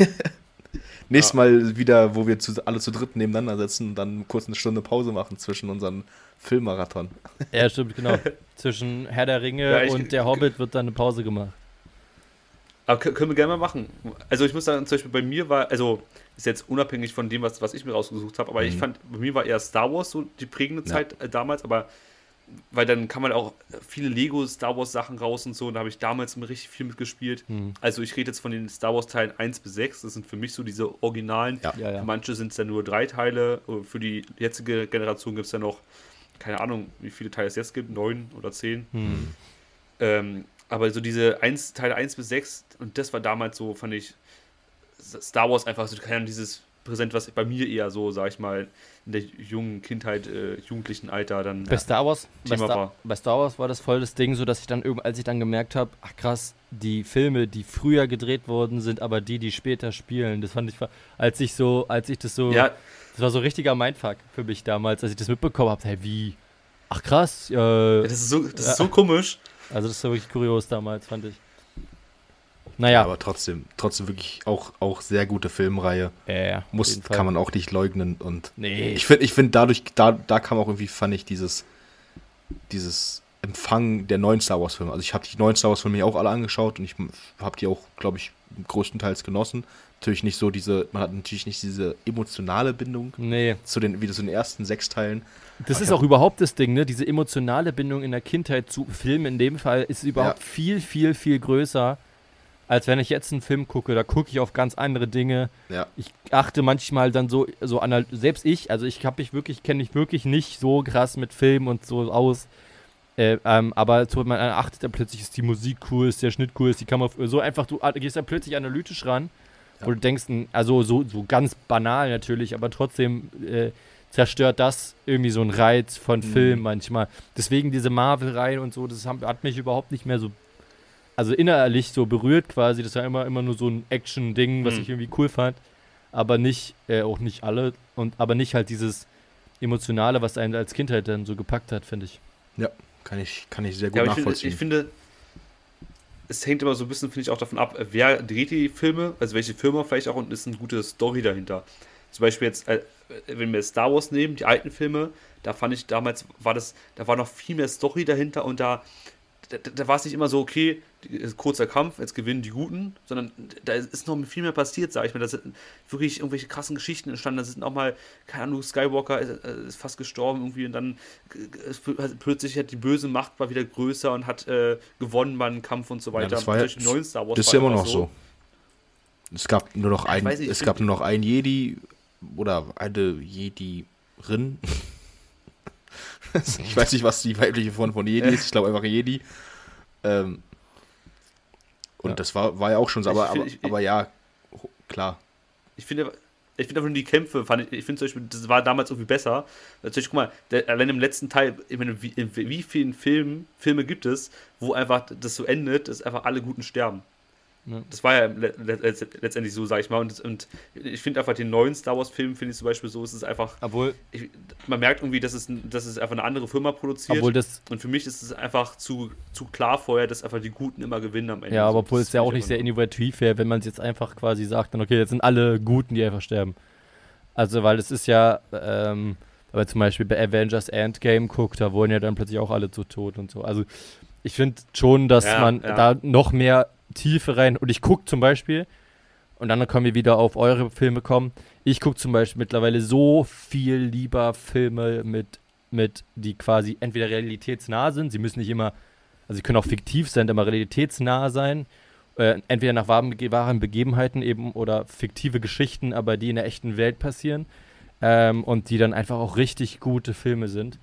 Nächstes Mal wieder, wo wir zu, alle zu dritt nebeneinander sitzen und dann kurz eine Stunde Pause machen zwischen unseren Filmmarathon.
Ja, stimmt, genau. Zwischen Herr der Ringe
Ja, ich-
und der Hobbit wird dann eine Pause gemacht.
aber kö- können wir gerne mal machen. Also ich muss sagen, zum Beispiel bei mir war, also ist jetzt unabhängig von dem, was, was ich mir rausgesucht habe, aber ich
Mhm.
fand, bei mir war eher Star Wars so die prägende
Ja.
Zeit äh, damals, aber weil dann kann man auch viele Lego Star Wars Sachen raus und so, und da habe ich damals immer richtig viel mitgespielt.
Hm.
Also ich rede jetzt von den Star Wars Teilen 1 bis 6, das sind für mich so diese Originalen.
Ja.
Ja, ja.
Manche sind es dann nur drei Teile, für die jetzige Generation gibt es ja noch, keine Ahnung, wie viele Teile es jetzt gibt, neun oder zehn.
Hm.
Ähm, aber so diese 1, Teile 1 bis 6, und das war damals so, fand ich, Star Wars einfach so keine Ahnung, dieses Präsent, was bei mir eher so, sag ich mal, in der jungen Kindheit, äh, jugendlichen Alter dann.
Bei Star Wars, bei Star,
war.
bei Star Wars war das voll das Ding, so dass ich dann als ich dann gemerkt habe, ach krass, die Filme, die früher gedreht wurden, sind aber die, die später spielen. Das fand ich, als ich so, als ich das so,
Ja,
das war so ein richtiger Mindfuck für mich damals, als ich das mitbekommen habe. Hey, wie? Ach krass, äh,
das ist so, das ist so komisch.
also das war wirklich kurios damals, fand ich.
Ja,
Naja,
aber trotzdem, trotzdem wirklich auch, auch sehr gute Filmreihe.
ja, ja,
Muss, kann man auch nicht leugnen und
Nee.
ich finde, ich find dadurch, da, da kam auch irgendwie, fand ich dieses, dieses Empfang der neuen Star Wars Filme. Also ich habe die neuen Star Wars Filme ja auch alle angeschaut und ich habe die auch, glaube ich, größtenteils genossen. Natürlich nicht so diese, man hat natürlich nicht diese emotionale Bindung
Nee,
zu den, wie das in den ersten sechs Teilen.
das
Aber
ist auch überhaupt das Ding, ne? Diese emotionale Bindung in der Kindheit zu Filmen in dem Fall ist überhaupt
Ja.
viel, viel, viel größer, als wenn ich jetzt einen Film gucke. Da gucke ich auf ganz andere Dinge.
Ja,
Ich achte manchmal dann so, so an, selbst ich, also ich habe mich wirklich, kenne mich wirklich nicht so krass mit Filmen und so aus. Äh, ähm, aber so, man achtet dann plötzlich, ist die Musik cool, ist der Schnitt cool, ist die Kamera so einfach, du gehst dann plötzlich analytisch ran, wo
Ja.
du denkst, also so, so ganz banal natürlich, aber trotzdem äh, zerstört das irgendwie so einen Reiz von
Mhm.
Film manchmal. Deswegen diese Marvel-Reihen und so, das hat mich überhaupt nicht mehr so, also innerlich so berührt quasi. Das war immer, immer nur so ein Action-Ding, was
Mhm.
ich irgendwie cool fand. Aber nicht, äh, auch nicht alle, und aber nicht halt dieses Emotionale, was einen als Kindheit dann so gepackt hat, finde ich.
kann ich, kann ich sehr gut
Ja, aber ich, finde,
nachvollziehen.
ich finde, es hängt immer so ein bisschen, finde ich, auch davon ab, wer dreht die Filme, also welche Firma vielleicht auch und ist eine gute Story dahinter. Zum Beispiel jetzt, äh, wenn wir Star Wars nehmen, die alten Filme, da fand ich damals, war das, da war noch viel mehr Story dahinter und da, da, da war es nicht immer so, okay, kurzer Kampf, jetzt gewinnen die Guten, sondern da ist noch viel mehr passiert, sage ich mal. Da sind wirklich irgendwelche krassen Geschichten entstanden. Da sind auch mal, keine Ahnung, Skywalker ist, äh, ist fast gestorben irgendwie und dann äh, plötzlich hat die böse Macht war wieder größer und hat äh, gewonnen beim Kampf und so weiter.
das war ja-
neuen Star Wars
Das ist ja immer noch so. Es gab nur noch
Ja,
es gab nur noch ein Jedi oder eine Jedi-Rin. ich weiß nicht, was die weibliche Form von Jedi ist. Ich glaube einfach Jedi. Ähm, und
Ja.
das war, war ja auch schon so,
Ich
aber,
find-
aber,
ich-
aber ja, klar.
Ich finde, ich finde einfach nur die Kämpfe, fand ich, ich finde zum Beispiel, das war damals irgendwie besser. Natürlich, guck mal, der, allein im letzten Teil, ich meine, wie, in wie vielen Filmen, Filme gibt es, wo einfach das so endet, dass einfach alle Guten sterben.
Ja.
Das war ja le le letztendlich so, sag ich mal. Und, und ich finde einfach den neuen Star Wars-Film, finde ich zum Beispiel so, es ist einfach,
Obwohl,
ich, man merkt irgendwie, dass es, dass es einfach eine andere Firma produziert.
obwohl das,
und für mich ist es einfach zu, zu klar vorher, dass einfach die Guten immer gewinnen am Ende.
ja, aber obwohl es ja auch
ich
nicht sehr innovativ wäre, wenn man es jetzt einfach quasi sagt, dann okay, jetzt sind alle Guten, die einfach sterben. Also, weil es ist ja, ähm, man zum Beispiel bei Avengers Endgame guckt, da wurden ja dann plötzlich auch alle zu tot und so. Also, ich finde schon, dass
Ja,
man
ja.
da noch mehr Tiefe rein. Und ich gucke zum Beispiel, Und dann können wir wieder auf eure Filme kommen. Ich gucke zum Beispiel mittlerweile so viel lieber Filme mit, mit, die quasi entweder realitätsnah sind. Sie müssen nicht immer, also sie können auch fiktiv sein, aber realitätsnah sein. Äh, entweder nach wahren, wahren Begebenheiten eben oder fiktive Geschichten, aber die in der echten Welt passieren. Ähm, und die dann einfach auch richtig gute Filme sind.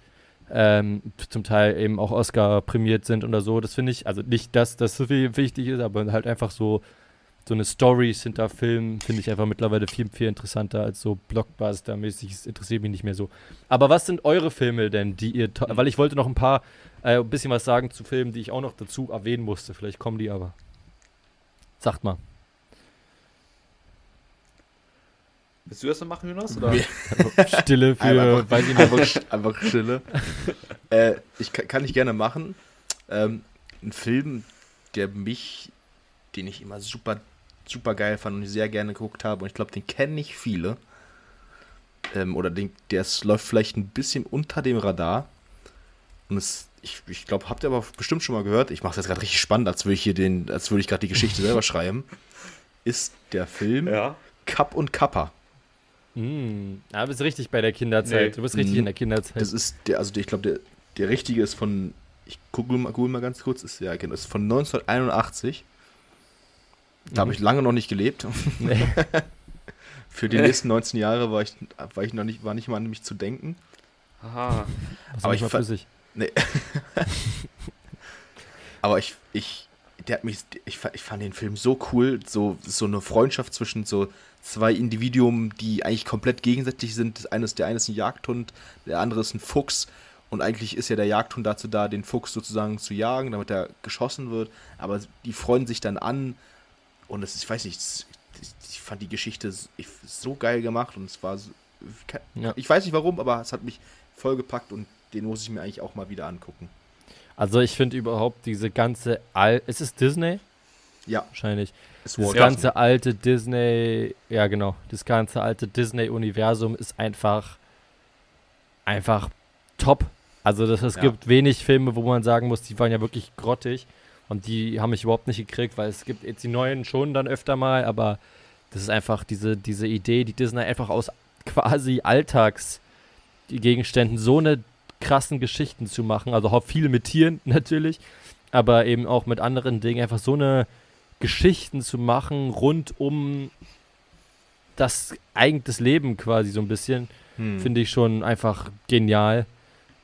Ähm, zum Teil eben auch Oscar prämiert sind oder so. Das finde ich, also nicht, dass das so viel wichtig ist, aber halt einfach so so eine Stories hinter Filmen finde ich einfach mittlerweile viel, viel interessanter als so Blockbuster-mäßig. Es interessiert mich nicht mehr so. Aber was sind eure Filme denn, die ihr. Mhm. Weil ich wollte noch ein paar, äh, ein bisschen was sagen zu Filmen, die ich auch noch dazu erwähnen musste. Vielleicht kommen die aber. Sagt mal.
Willst du das noch machen, Jonas? Oder?
Stille für.
Einfach, weiß ich einfach, einfach Stille. äh, ich kann ich gerne machen. Ähm, ein Film, der mich, den ich immer super super geil fand und ich sehr gerne geguckt habe. Und ich glaube, den kennen nicht viele. Ähm, oder den, der läuft vielleicht ein bisschen unter dem Radar. Und es, ich, ich glaube, habt ihr aber bestimmt schon mal gehört. Ich mache es jetzt gerade richtig spannend, als würde ich hier den, als würde ich gerade die Geschichte selber schreiben. Ist der Film
ja.
Kapp und Kappa.
Mm, ja, du bist richtig bei der Kinderzeit. Nee. Du bist richtig mm, in der Kinderzeit.
Das ist der, also der, ich glaube, der, der richtige ist von, ich google mal, google mal ganz kurz, ist ja, genau, ist von 1981. Da habe ich lange noch nicht gelebt. Nee. Für die nächsten 19 Jahre war ich, war ich noch nicht, war nicht mal an mich zu denken.
Aha.
Aber ich fand, nee. Aber ich, ich, der hat mich, ich, ich fand den Film so cool, so, so eine Freundschaft zwischen so zwei Individuen, die eigentlich komplett gegensätzlich sind. Das eine ist, der eine ist ein Jagdhund, der andere ist ein Fuchs. Und eigentlich ist ja der Jagdhund dazu da, den Fuchs sozusagen zu jagen, damit er geschossen wird. Aber die freuen sich dann an und es ist, ich weiß nicht, ich fand die Geschichte so geil gemacht und es war, so, ja. ich weiß nicht warum, aber es hat mich vollgepackt und den muss ich mir eigentlich auch mal wieder angucken.
Also ich finde überhaupt diese ganze, Al ist es Disney?
Ja.
Wahrscheinlich. Das ganze alte Disney, ja genau, das ganze alte Disney-Universum ist einfach, einfach top. Also das, es ja. gibt wenig Filme, wo man sagen muss, die waren ja wirklich grottig. Und die haben mich überhaupt nicht gekriegt, weil es gibt jetzt die neuen schon dann öfter mal, aber das ist einfach diese, diese Idee, die Disney einfach aus quasi Alltagsgegenständen so eine krassen Geschichten zu machen. Also auch viel mit Tieren natürlich, aber eben auch mit anderen Dingen einfach so eine Geschichten zu machen rund um das eigentliche Leben quasi so ein bisschen, hm. finde ich schon einfach genial.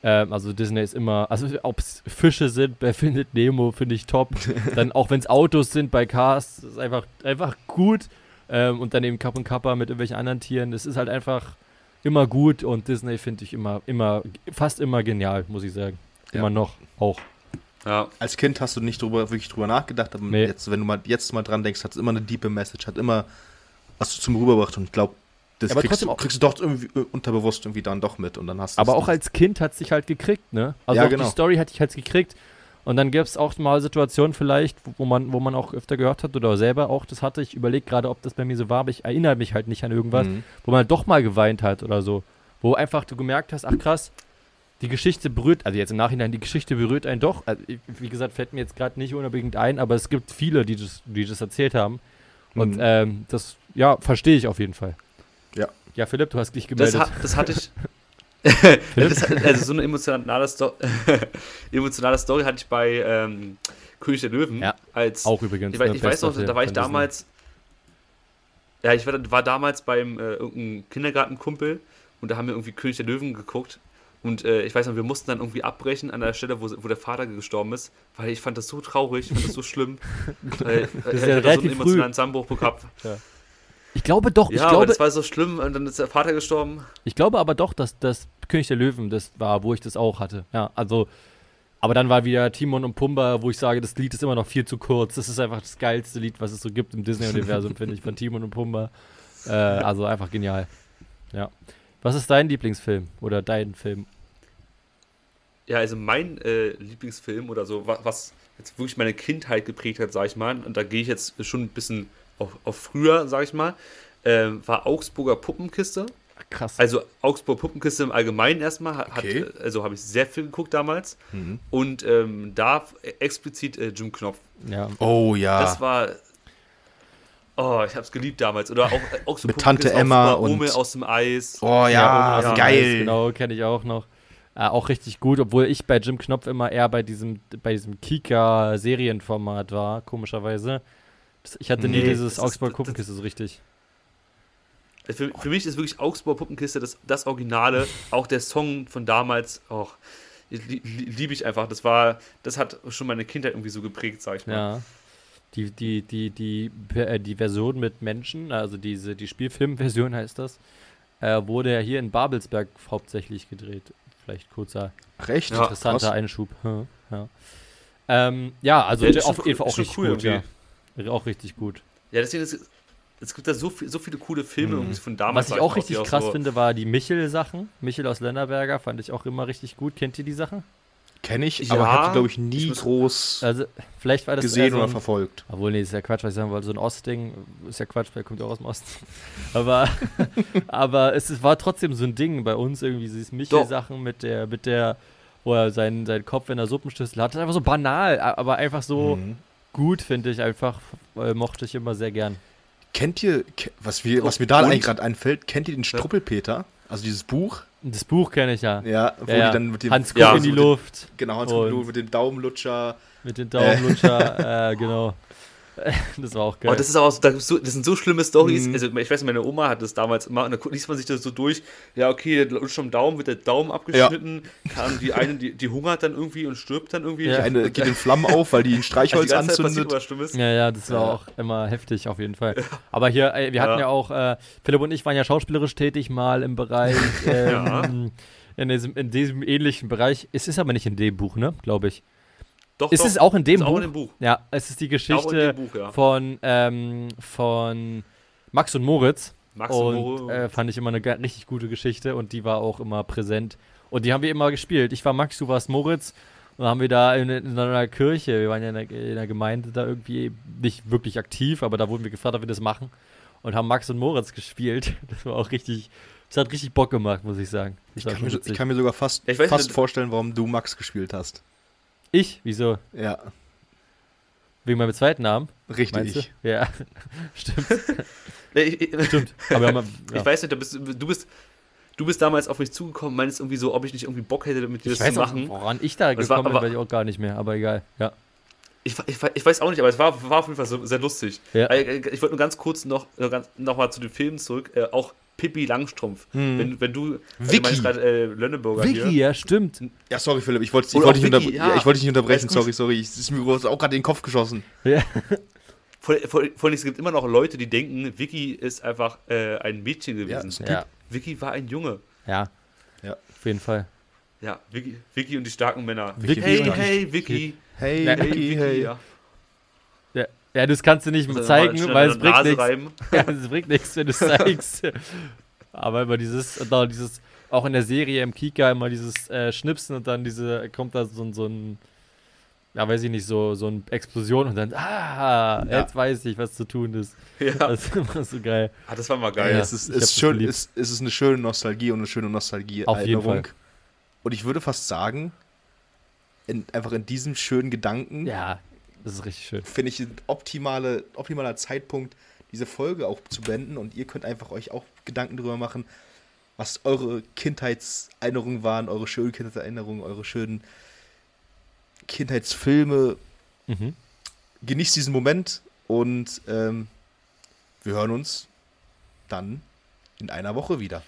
Ähm, also Disney ist immer, also ob es Fische sind bei Findet Nemo, finde ich top. dann auch wenn es Autos sind bei Cars, ist einfach, einfach gut. Ähm, und dann eben Kapp und Kappa mit irgendwelchen anderen Tieren. Das ist halt einfach immer gut und Disney finde ich immer, immer, fast immer genial, muss ich sagen. Immer ja. noch auch.
Ja. Als Kind hast du nicht drüber, wirklich drüber nachgedacht, aber nee. jetzt, wenn du mal jetzt mal dran denkst, hat es immer eine diepe Message, hat immer was zum rübergebracht und ich glaube, das aber kriegst, du, kriegst du doch irgendwie äh, unterbewusst irgendwie dann doch mit und dann hast
Aber auch als Kind hat es sich halt gekriegt, ne? Also ja, genau. die Story hatte ich halt gekriegt. Und dann gäbe es auch mal Situationen vielleicht, wo man, wo man auch öfter gehört hat oder selber auch das hatte. Ich überlege gerade, ob das bei mir so war, aber ich erinnere mich halt nicht an irgendwas, mhm. wo man doch mal geweint hat oder so. Wo einfach du gemerkt hast, ach krass, die Geschichte berührt, also jetzt im Nachhinein, die Geschichte berührt einen doch. Also, wie gesagt, fällt mir jetzt gerade nicht unbedingt ein, aber es gibt viele, die das, die das erzählt haben. Und mhm. ähm, das, ja, verstehe ich auf jeden Fall.
Ja.
Ja, Philipp, du hast dich gemeldet.
Das, das hatte ich. das, also so eine emotionale, Sto emotionale Story hatte ich bei ähm, König der Löwen.
Ja,
als,
auch übrigens.
Ich, ich weiß noch, da war ich damals. Ja, ich war, war damals beim äh, irgendeinem Kindergartenkumpel und da haben wir irgendwie König der Löwen geguckt. Und äh, ich weiß noch, wir mussten dann irgendwie abbrechen an der Stelle, wo, wo der Vater gestorben ist, weil ich fand das so traurig, ich fand das so schlimm. weil,
das ist ja relativ so einen emotionalen
Zusammenbruch gehabt. Ja.
Ich glaube doch.
Ja,
ich glaube,
das war so schlimm und dann ist der Vater gestorben.
Ich glaube aber doch, dass das König der Löwen das war, wo ich das auch hatte. Ja, also. Aber dann war wieder Timon und Pumba, wo ich sage, das Lied ist immer noch viel zu kurz. Das ist einfach das geilste Lied, was es so gibt im Disney-Universum, finde ich, von Timon und Pumba. Äh, also einfach genial. Ja. Was ist dein Lieblingsfilm oder dein Film?
Ja, also mein äh, Lieblingsfilm oder so, was, was jetzt wirklich meine Kindheit geprägt hat, sag ich mal, und da gehe ich jetzt schon ein bisschen auf, auf früher, sag ich mal, äh, war Augsburger Puppenkiste.
Krass.
Also Augsburger Puppenkiste im Allgemeinen erstmal, hat, okay. also habe ich sehr viel geguckt damals. Mhm. Und ähm, da explizit äh, Jim Knopf.
Ja.
Oh ja.
Das war. Oh, ich hab's geliebt damals. Oder auch, äh, auch so
Mit Tante Emma und
Ome aus dem Eis.
Oh ja,
ja,
geil.
Genau, kenne ich auch noch. Äh, auch richtig gut, obwohl ich bei Jim Knopf immer eher bei diesem, bei diesem Kika-Serienformat war, komischerweise. Ich hatte nie
Nee,
dieses
das ist-
Augsburg Puppenkiste so richtig.
Für, für mich ist wirklich Augsburg Puppenkiste das, das Originale. auch der Song von damals, oh, li, li, liebe ich einfach. Das war, das hat schon meine Kindheit irgendwie so geprägt, sag ich mal.
Ja. Die, die, die, die, äh, die Version mit Menschen, also diese, die Spielfilmversion heißt das, äh, wurde ja hier in Babelsberg hauptsächlich gedreht. Vielleicht kurzer
Ach, echt?
Ja.
interessanter
Krass.
Einschub. Ja, ja. Ähm, ja also
Ja, ist schon
auf jeden Fall
cool-
auch richtig
cool
gut. Ja. Auch richtig gut.
Ja, deswegen ist es gibt da so, viel, so viele coole Filme
Mhm.
von damals.
Was ich auch richtig
die
krass
so,
finde, war die Michel-Sachen. Michel aus Lennerberger fand ich auch immer richtig gut. Kennt ihr die Sachen?
Kenne ich,
Ja,
aber habe die, glaube ich,
ich
nie
muss-
groß
Also, vielleicht war das
gesehen
so
oder verfolgt.
Obwohl, nee, ist ja Quatsch, was ich sagen wollte. So ein Ostding ist ja Quatsch, weil er kommt ja auch aus dem Osten. Aber, aber es, es war trotzdem so ein Ding bei uns, irgendwie diese Michel-Sachen mit der, mit der, wo er seinen, seinen Kopf in der Suppenschüssel hat. Das ist einfach so banal, aber einfach so
Mhm.
gut, finde ich einfach. Äh, mochte ich immer sehr gern.
Kennt ihr, was, wir, was mir da
Und?
eigentlich gerade einfällt, kennt ihr den Struppelpeter? Also dieses Buch?
Das Buch kenne ich ja.
Ja, wo
Ja, ja.
die dann mit dem
Hans guckt
Ja,
in die
dem-
Luft
Genau, Hans
Und-
Kuhn mit dem Daumenlutscher.
mit den Daumenlutscher. äh, genau. das war auch geil.
Oh, das ist aber auch so, das sind so schlimme Stories.
Mhm.
Also ich weiß, meine Oma hat das damals immer, und da liest man sich das so durch. Ja, okay, der lutscht am Daumen, wird der Daumen abgeschnitten, kam die eine, die, die hungert dann irgendwie und stirbt dann irgendwie.
Ja.
Die eine geht in Flammen auf, weil die ein
Also die
Streichholz
ganze Zeit passiert
anzündet.
was.
Ja, ja, das war
Ja.
auch immer heftig auf jeden Fall. Aber hier, äh, wir hatten ja,
Ja.
auch, äh, Philipp und ich waren ja schauspielerisch tätig mal im Bereich, ähm, in, diesem, in diesem ähnlichen Bereich. Es ist aber nicht in dem Buch, ne, glaube ich.
Doch,
Ist
doch,
es auch in dem
ist
Buch?
Auch in dem Buch.
Ja, es ist die Geschichte
Buch, ja.
von, ähm, von Max und Moritz.
Max und
und
Moritz.
äh, fand ich immer eine richtig gute Geschichte und die war auch immer präsent. Und die haben wir immer gespielt. Ich war Max, du warst Moritz. Und dann haben wir da in, in einer Kirche, wir waren ja in der, in der Gemeinde da irgendwie nicht wirklich aktiv, aber da wurden wir gefragt, ob wir das machen. Und haben Max und Moritz gespielt. Das war auch richtig, das hat richtig Bock gemacht, muss ich sagen.
Ich kann, mir, ich kann mir sogar fast,
Ja, ich weiß
fast vorstellen, warum du Max gespielt hast.
Ich? Wieso?
Ja,
Wegen meinem zweiten Namen?
Richtig.
Ja, stimmt.
Nee, ich, ich,
stimmt. Aber ja.
ich weiß nicht, du bist, du bist, du bist damals auf mich zugekommen, meinst irgendwie so, ob ich nicht irgendwie Bock hätte, mit dir
ich
das
weiß
zu
auch,
machen.
woran ich da
Das war
gekommen bin,
aber-
weiß ich auch gar nicht mehr, aber egal. Ja.
Ich, ich, ich weiß auch nicht, aber es war, war auf jeden Fall so, sehr lustig.
Ja.
Äh, Ich wollte nur ganz kurz noch, noch, ganz- noch mal zu den Filmen zurück. Äh, auch Pippi Langstrumpf.
Hm.
Wenn, wenn du,
Vicky.
du meinst gerade äh, Lönneburger
Vicky,
hier.
ja, stimmt.
Ja, sorry, Philipp, ich wollte
auch
dich,
Vicky,
unterbre
ja.
ja, ich wollte dich nicht unterbrechen, sorry, sorry. Es ist mir auch gerade in den Kopf geschossen.
Ja.
Vor, vor, vor allem, es gibt immer noch Leute, die denken, Vicky ist einfach äh, ein Mädchen
Ja,
gewesen.
ein
Ja,
Vicky war ein Junge.
ja.
Ja.
Auf jeden Fall.
Ja, Vicky, Vicky und die starken Männer.
Vicky
hey,
und die
hey, Vicky.
Hey,
Ja,
Hey,
Vicky, hey.
ja.
Ja, ja das kannst du nicht
Also
zeigen, weil es bringt nichts. Ja, es bringt nichts, wenn du es zeigst. Aber immer dieses, dann dieses, auch in der Serie im Kika immer dieses äh, Schnipsen und dann diese, kommt da so, ein- so ein, ja, weiß ich nicht, so, so eine Explosion und dann, ah,
Ja.
jetzt weiß ich, was zu tun ist.
Ja.
Das ist immer so geil.
Ah, das war mal
Ja,
geil.
es ist,
hab
es
das
ist schön, es, es ist eine schöne Nostalgie und eine schöne Nostalgie
Auf jeden
Erinnerung.
Fall.
Und ich würde fast sagen, in, einfach in diesem schönen Gedanken
Ja, das ist richtig schön.
finde ich ein optimale, optimaler Zeitpunkt, diese Folge auch zu beenden. Und ihr könnt einfach euch auch Gedanken darüber machen, was eure Kindheitserinnerungen waren, eure schönen Kindheitserinnerungen, eure schönen Kindheitsfilme.
Mhm.
Genießt diesen Moment und ähm, wir hören uns dann in einer Woche wieder.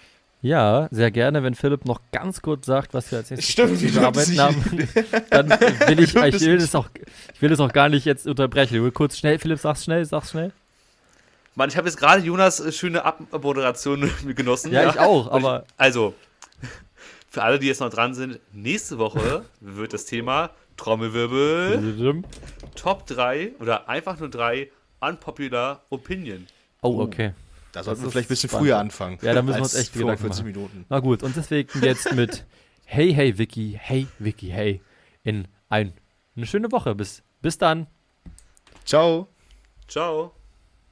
Ja, sehr gerne, wenn Philipp noch ganz kurz sagt, was wir als nächstes
Stimmt,
zu haben. Dann will ich, ich will
nicht.
das auch, ich will das auch gar nicht jetzt unterbrechen. Ich will kurz schnell, Philipp, sag's schnell, sag's schnell.
Mann, ich habe jetzt gerade Jonas äh, schöne Abmoderation genossen.
Ja, ich auch, aber
Also, für alle, die jetzt noch dran sind, nächste Woche wird das Thema Trommelwirbel Top 3 oder einfach nur 3 Unpopular Opinion.
Oh, okay.
Da sollten wir vielleicht ein bisschen
spannend.
früher anfangen.
Ja, da müssen wir uns echt Gedanken
45
machen.
Minuten.
Na gut, und deswegen jetzt mit Hey, hey, Vicky, hey, Vicky, hey, in ein, eine schöne Woche. Bis, bis dann.
Ciao.
Ciao.